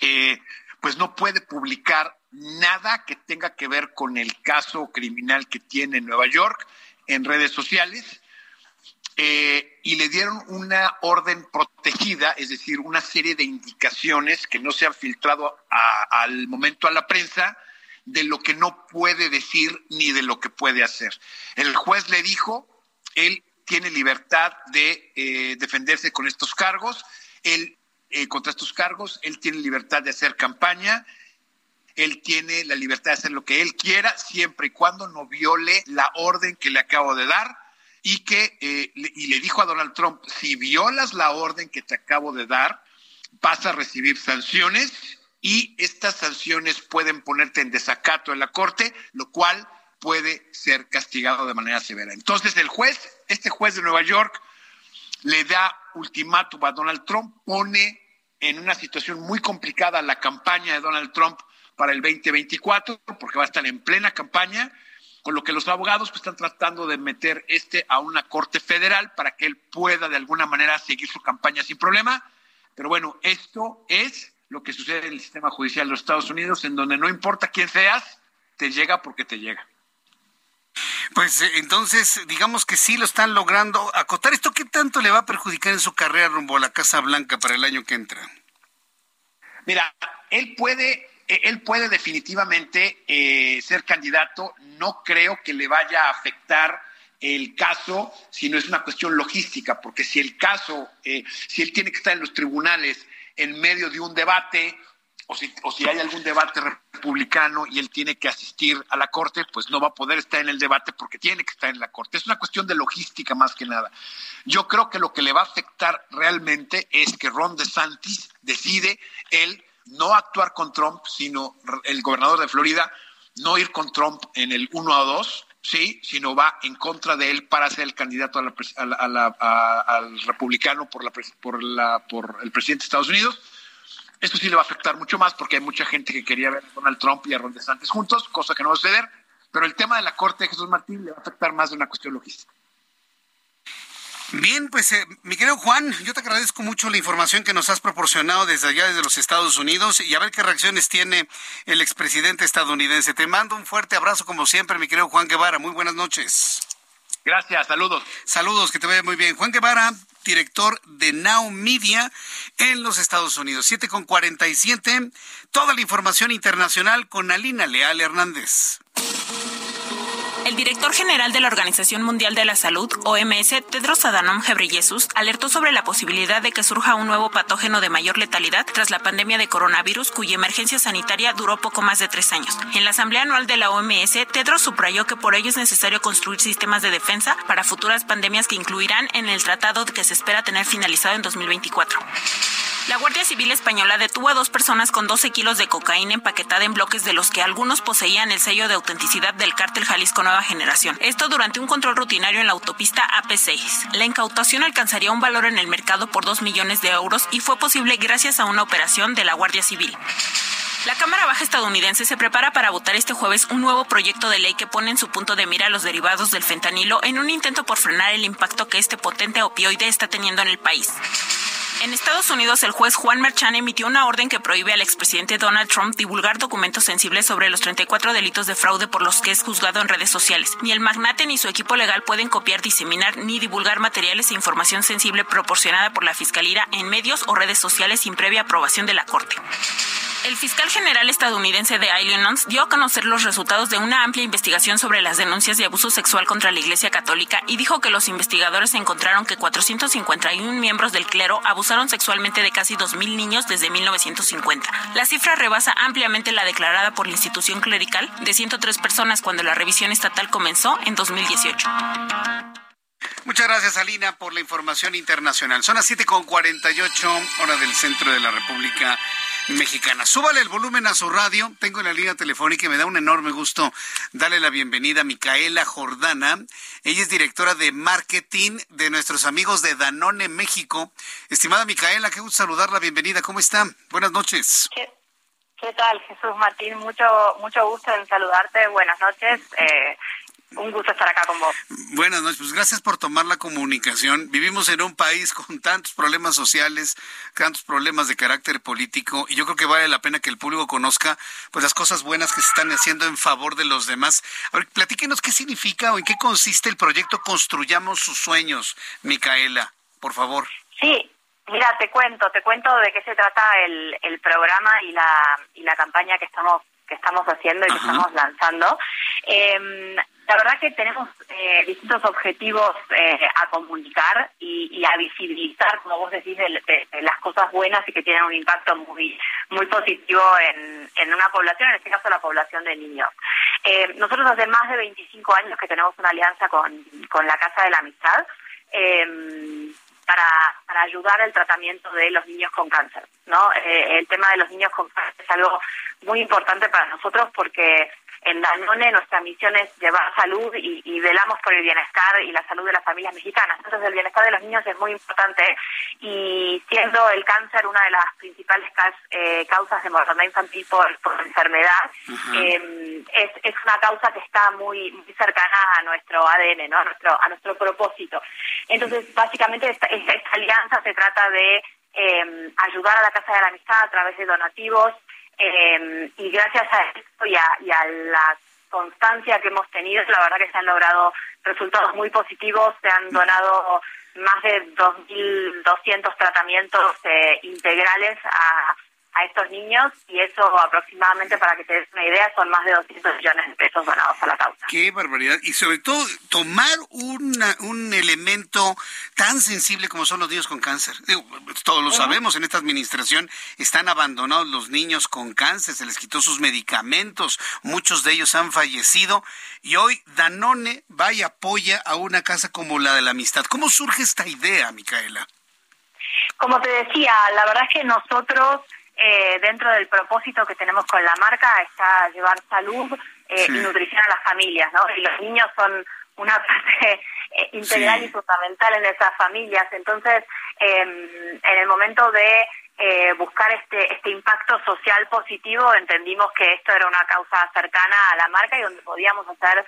eh, pues no puede publicar nada que tenga que ver con el caso criminal que tiene en Nueva York en redes sociales. Y le dieron una orden protegida, es decir, una serie de indicaciones que no se han filtrado al momento a la prensa de lo que no puede decir ni de lo que puede hacer. El juez le dijo, él tiene libertad de eh, defenderse con estos cargos, él eh, contra estos cargos, él tiene libertad de hacer campaña, él tiene la libertad de hacer lo que él quiera, siempre y cuando no viole la orden que le acabo de dar y que eh, y le dijo a Donald Trump, si violas la orden que te acabo de dar, vas a recibir sanciones y estas sanciones pueden ponerte en desacato en la corte, lo cual puede ser castigado de manera severa. Entonces el juez, este juez de Nueva York, le da ultimátum a Donald Trump, pone en una situación muy complicada la campaña de Donald Trump para el 2024, porque va a estar en plena campaña con lo que los abogados pues, están tratando de meter este a una corte federal para que él pueda de alguna manera seguir su campaña sin problema. Pero bueno, esto es lo que sucede en el sistema judicial de los Estados Unidos, en donde no importa quién seas, te llega porque te llega. Pues eh, entonces, digamos que sí lo están logrando acotar. ¿Esto qué tanto le va a perjudicar en su carrera rumbo a la Casa Blanca para el año que entra? Mira, él puede él puede definitivamente eh, ser candidato. No creo que le vaya a afectar el caso, si no es una cuestión logística, porque si el caso, eh, si él tiene que estar en los tribunales en medio de un debate, o si, o si hay algún debate republicano y él tiene que asistir a la corte, pues no va a poder estar en el debate porque tiene que estar en la corte. Es una cuestión de logística más que nada. Yo creo que lo que le va a afectar realmente es que Ron DeSantis decide él no actuar con Trump, sino el gobernador de Florida, no ir con Trump en el 1 a 2, sí, sino va en contra de él para ser el candidato al republicano por, la, la, el presidente de Estados Unidos. Esto sí le va a afectar mucho más porque hay mucha gente que quería ver a Donald Trump y a Ron DeSantis juntos, cosa que no va a suceder. Pero el tema de la corte de Jesús Martín le va a afectar más de una cuestión logística. Bien, pues eh, mi querido Juan, yo te agradezco mucho la información que nos has proporcionado desde allá, desde los Estados Unidos, y a ver qué reacciones tiene el expresidente estadounidense. Te mando un fuerte abrazo como siempre, mi querido Juan Guevara. Muy buenas noches. Gracias, saludos. Saludos, que te vaya muy bien. Juan Guevara, director de Now Media en los Estados Unidos. 7 con 47. Toda la información internacional con Alina Leal Hernández. El director general de la Organización Mundial de la Salud, OMS, Tedros Adhanom Ghebreyesus, alertó sobre la posibilidad de que surja un nuevo patógeno de mayor letalidad tras la pandemia de coronavirus, cuya emergencia sanitaria duró poco más de tres años. En la Asamblea Anual de la OMS, Tedros subrayó que por ello es necesario construir sistemas de defensa para futuras pandemias que incluirán en el tratado que se espera tener finalizado en 2024. La Guardia Civil Española detuvo a dos personas con 12 kilos de cocaína empaquetada en bloques de los que algunos poseían el sello de autenticidad del cártel Jalisco Nueva Generación. Esto durante un control rutinario en la autopista AP6. La incautación alcanzaría un valor en el mercado por 2 millones de euros y fue posible gracias a una operación de la Guardia Civil. La Cámara Baja estadounidense se prepara para votar este jueves un nuevo proyecto de ley que pone en su punto de mira los derivados del fentanilo en un intento por frenar el impacto que este potente opioide está teniendo en el país. En Estados Unidos, el juez Juan Merchan emitió una orden que prohíbe al expresidente Donald Trump divulgar documentos sensibles sobre los 34 delitos de fraude por los que es juzgado en redes sociales. Ni el magnate ni su equipo legal pueden copiar, diseminar ni divulgar materiales e información sensible proporcionada por la Fiscalía en medios o redes sociales sin previa aprobación de la Corte. El fiscal general estadounidense de Illinois dio a conocer los resultados de una amplia investigación sobre las denuncias de abuso sexual contra la Iglesia Católica y dijo que los investigadores encontraron que 451 miembros del clero abusaron sexualmente de casi 2.000 niños desde 1950. La cifra rebasa ampliamente la declarada por la institución clerical de 103 personas cuando la revisión estatal comenzó en 2018. Muchas gracias, Alina, por la información internacional. Son las 7.48 hora del centro de la República Mexicana. Súbale el volumen a su radio. Tengo en la línea telefónica y me da un enorme gusto darle la bienvenida a Micaela Jordana. Ella es directora de marketing de nuestros amigos de Danone México. Estimada Micaela, qué gusto saludarla. Bienvenida. ¿Cómo está? Buenas noches. ¿Qué, tal, Jesús Martín? Mucho, mucho gusto en saludarte. Buenas noches. Eh, un gusto estar acá con vos. Buenas noches, pues gracias por tomar la comunicación. Vivimos en un país con tantos problemas sociales, tantos problemas de carácter político, y yo creo que vale la pena que el público conozca pues las cosas buenas que se están haciendo en favor de los demás. A ver, platíquenos qué significa o en qué consiste el proyecto Construyamos sus sueños, Micaela, por favor. Sí, mira, te cuento, te cuento de qué se trata el, el programa y la, y la campaña que estamos que estamos haciendo y que estamos lanzando. Eh, la verdad que tenemos eh, distintos objetivos eh, a comunicar y, a visibilizar, como vos decís, de, las cosas buenas y que tienen un impacto muy muy positivo en, en una población, en este caso la población de niños. Eh, nosotros hace más de 25 años que tenemos una alianza con, con la Casa de la Amistad. para, para ayudar al tratamiento de los niños con cáncer. ¿no? el tema de los niños con cáncer es algo muy importante para nosotros porque en Danone nuestra misión es llevar salud y, velamos por el bienestar y la salud de las familias mexicanas. Entonces el bienestar de los niños es muy importante y siendo el cáncer una de las principales eh, causas de mortalidad infantil por, enfermedad, eh, es, es, una causa que está muy, muy cercana a nuestro ADN, ¿no? a, nuestro, a nuestro propósito. Entonces básicamente esta, esta, alianza se trata de eh, ayudar a la Casa de la Amistad a través de donativos, eh, y gracias a esto y a, la constancia que hemos tenido, la verdad que se han logrado resultados muy positivos, se han donado más de 2.200 tratamientos eh, integrales a a estos niños y eso aproximadamente, para que te des una idea, son más de 200 millones de pesos donados a la causa. Qué barbaridad. Y sobre todo, tomar una, un elemento tan sensible como son los niños con cáncer. todos lo sabemos, en esta administración están abandonados los niños con cáncer, se les quitó sus medicamentos, muchos de ellos han fallecido y hoy Danone va y apoya a una casa como la de la amistad. ¿Cómo surge esta idea, Micaela? Como te decía, la verdad es que nosotros eh, dentro del propósito que tenemos con la marca está llevar salud eh, y nutrición a las familias, ¿no? Y los niños son una parte eh, integral y fundamental en esas familias. Entonces, em, en el momento de buscar este, este impacto social positivo, entendimos que esto era una causa cercana a la marca y donde podíamos hacer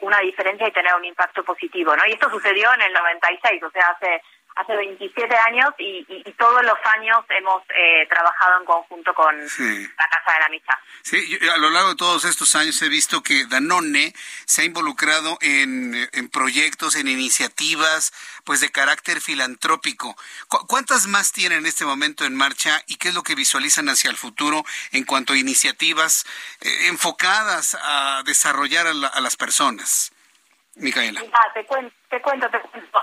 una diferencia y tener un impacto positivo, ¿no? Y esto sucedió en el 96, o sea, hace hace 27 años y, todos los años hemos eh, trabajado en conjunto con la Casa de la Amistad. Sí, a lo largo de todos estos años he visto que Danone se ha involucrado en, proyectos, en iniciativas, pues de carácter filantrópico. ¿Cuántas más tienen en este momento en marcha y qué es lo que visualizan hacia el futuro en cuanto a iniciativas eh, enfocadas a desarrollar a las personas? Micaela. te, cuento, te cuento,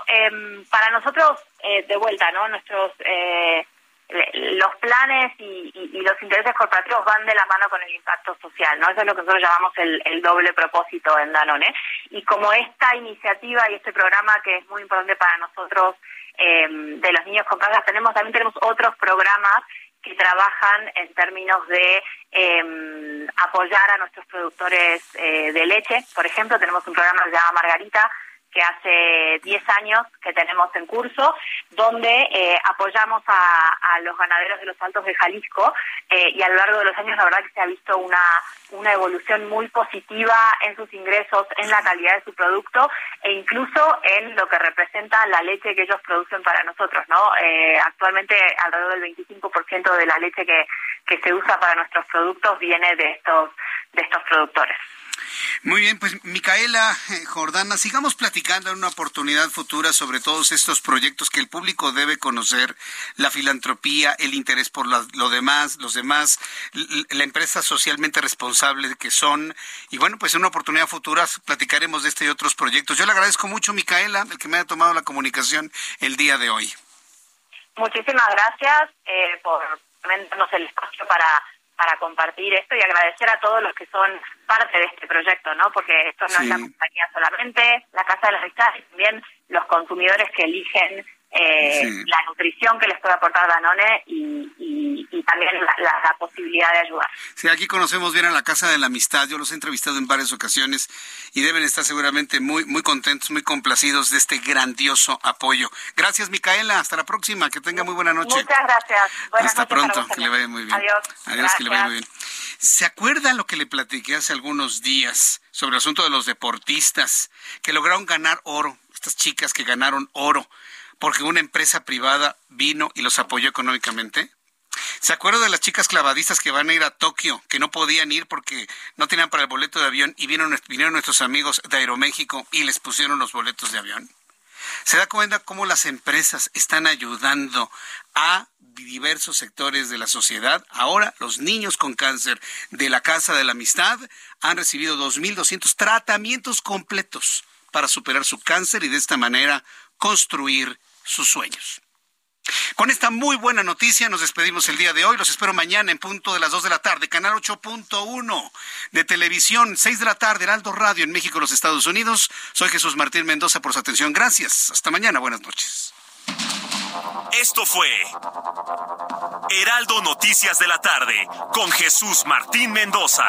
em, para nosotros, eh, de vuelta, ¿no? Nuestros eh, los planes y, los intereses corporativos van de la mano con el impacto social, ¿no? Eso es lo que nosotros llamamos el, doble propósito en Danone. Y como esta iniciativa y este programa que es muy importante para nosotros em, de los niños con casas, tenemos también tenemos otros programas que trabajan en términos de eh, apoyar a nuestros productores eh, de leche. Por ejemplo, tenemos un programa que se llama Margarita, que hace 10 años que tenemos en curso, donde eh, apoyamos a, los ganaderos de los Altos de Jalisco eh, y a lo largo de los años la verdad que se ha visto una, una evolución muy positiva en sus ingresos, en la calidad de su producto e incluso en lo que representa la leche que ellos producen para nosotros. ¿no? Eh, actualmente alrededor del 25% de la leche que, que se usa para nuestros productos viene de estos, de estos productores. Muy bien, pues Micaela eh, Jordana, sigamos platicando en una oportunidad futura sobre todos estos proyectos que el público debe conocer, la filantropía, el interés por lo demás, los demás, la empresa socialmente responsable que son. Y bueno, pues en una oportunidad futura platicaremos de este y otros proyectos. Yo le agradezco mucho, Micaela, el que me haya tomado la comunicación el día de hoy. Muchísimas gracias eh, por darnos el espacio para para compartir esto y agradecer a todos los que son parte de este proyecto, ¿no? Porque esto no es la compañía solamente, la Casa de las Amistades, también los consumidores que eligen eh, la nutrición que les puede aportar Danone y, también la, posibilidad de ayudar. Sí, aquí conocemos bien a la Casa de la Amistad, yo los he entrevistado en varias ocasiones y deben estar seguramente muy, muy contentos, muy complacidos de este grandioso apoyo. Gracias, Micaela, hasta la próxima, que tenga muy buena noche. Muchas gracias. hasta pronto, que le vaya muy bien. Adiós. Adiós, que le vaya muy bien. ¿Se acuerda lo que le platiqué hace algunos días sobre el asunto de los deportistas que lograron ganar oro? Estas chicas que ganaron oro porque una empresa privada vino y los apoyó económicamente? ¿Se acuerda de las chicas clavadistas que van a ir a Tokio, que no podían ir porque no tenían para el boleto de avión y vinieron, vinieron nuestros amigos de Aeroméxico y les pusieron los boletos de avión? ¿Se da cuenta cómo las empresas están ayudando a diversos sectores de la sociedad? Ahora los niños con cáncer de la Casa de la Amistad han recibido 2.200 tratamientos completos para superar su cáncer y de esta manera construir sus sueños. Con esta muy buena noticia nos despedimos el día de hoy. Los espero mañana en punto de las 2 de la tarde, canal 8.1 de televisión, 6 de la tarde, Heraldo Radio en México, los Estados Unidos. Soy Jesús Martín Mendoza por su atención. Gracias. Hasta mañana. Buenas noches. Esto fue Heraldo Noticias de la tarde con Jesús Martín Mendoza.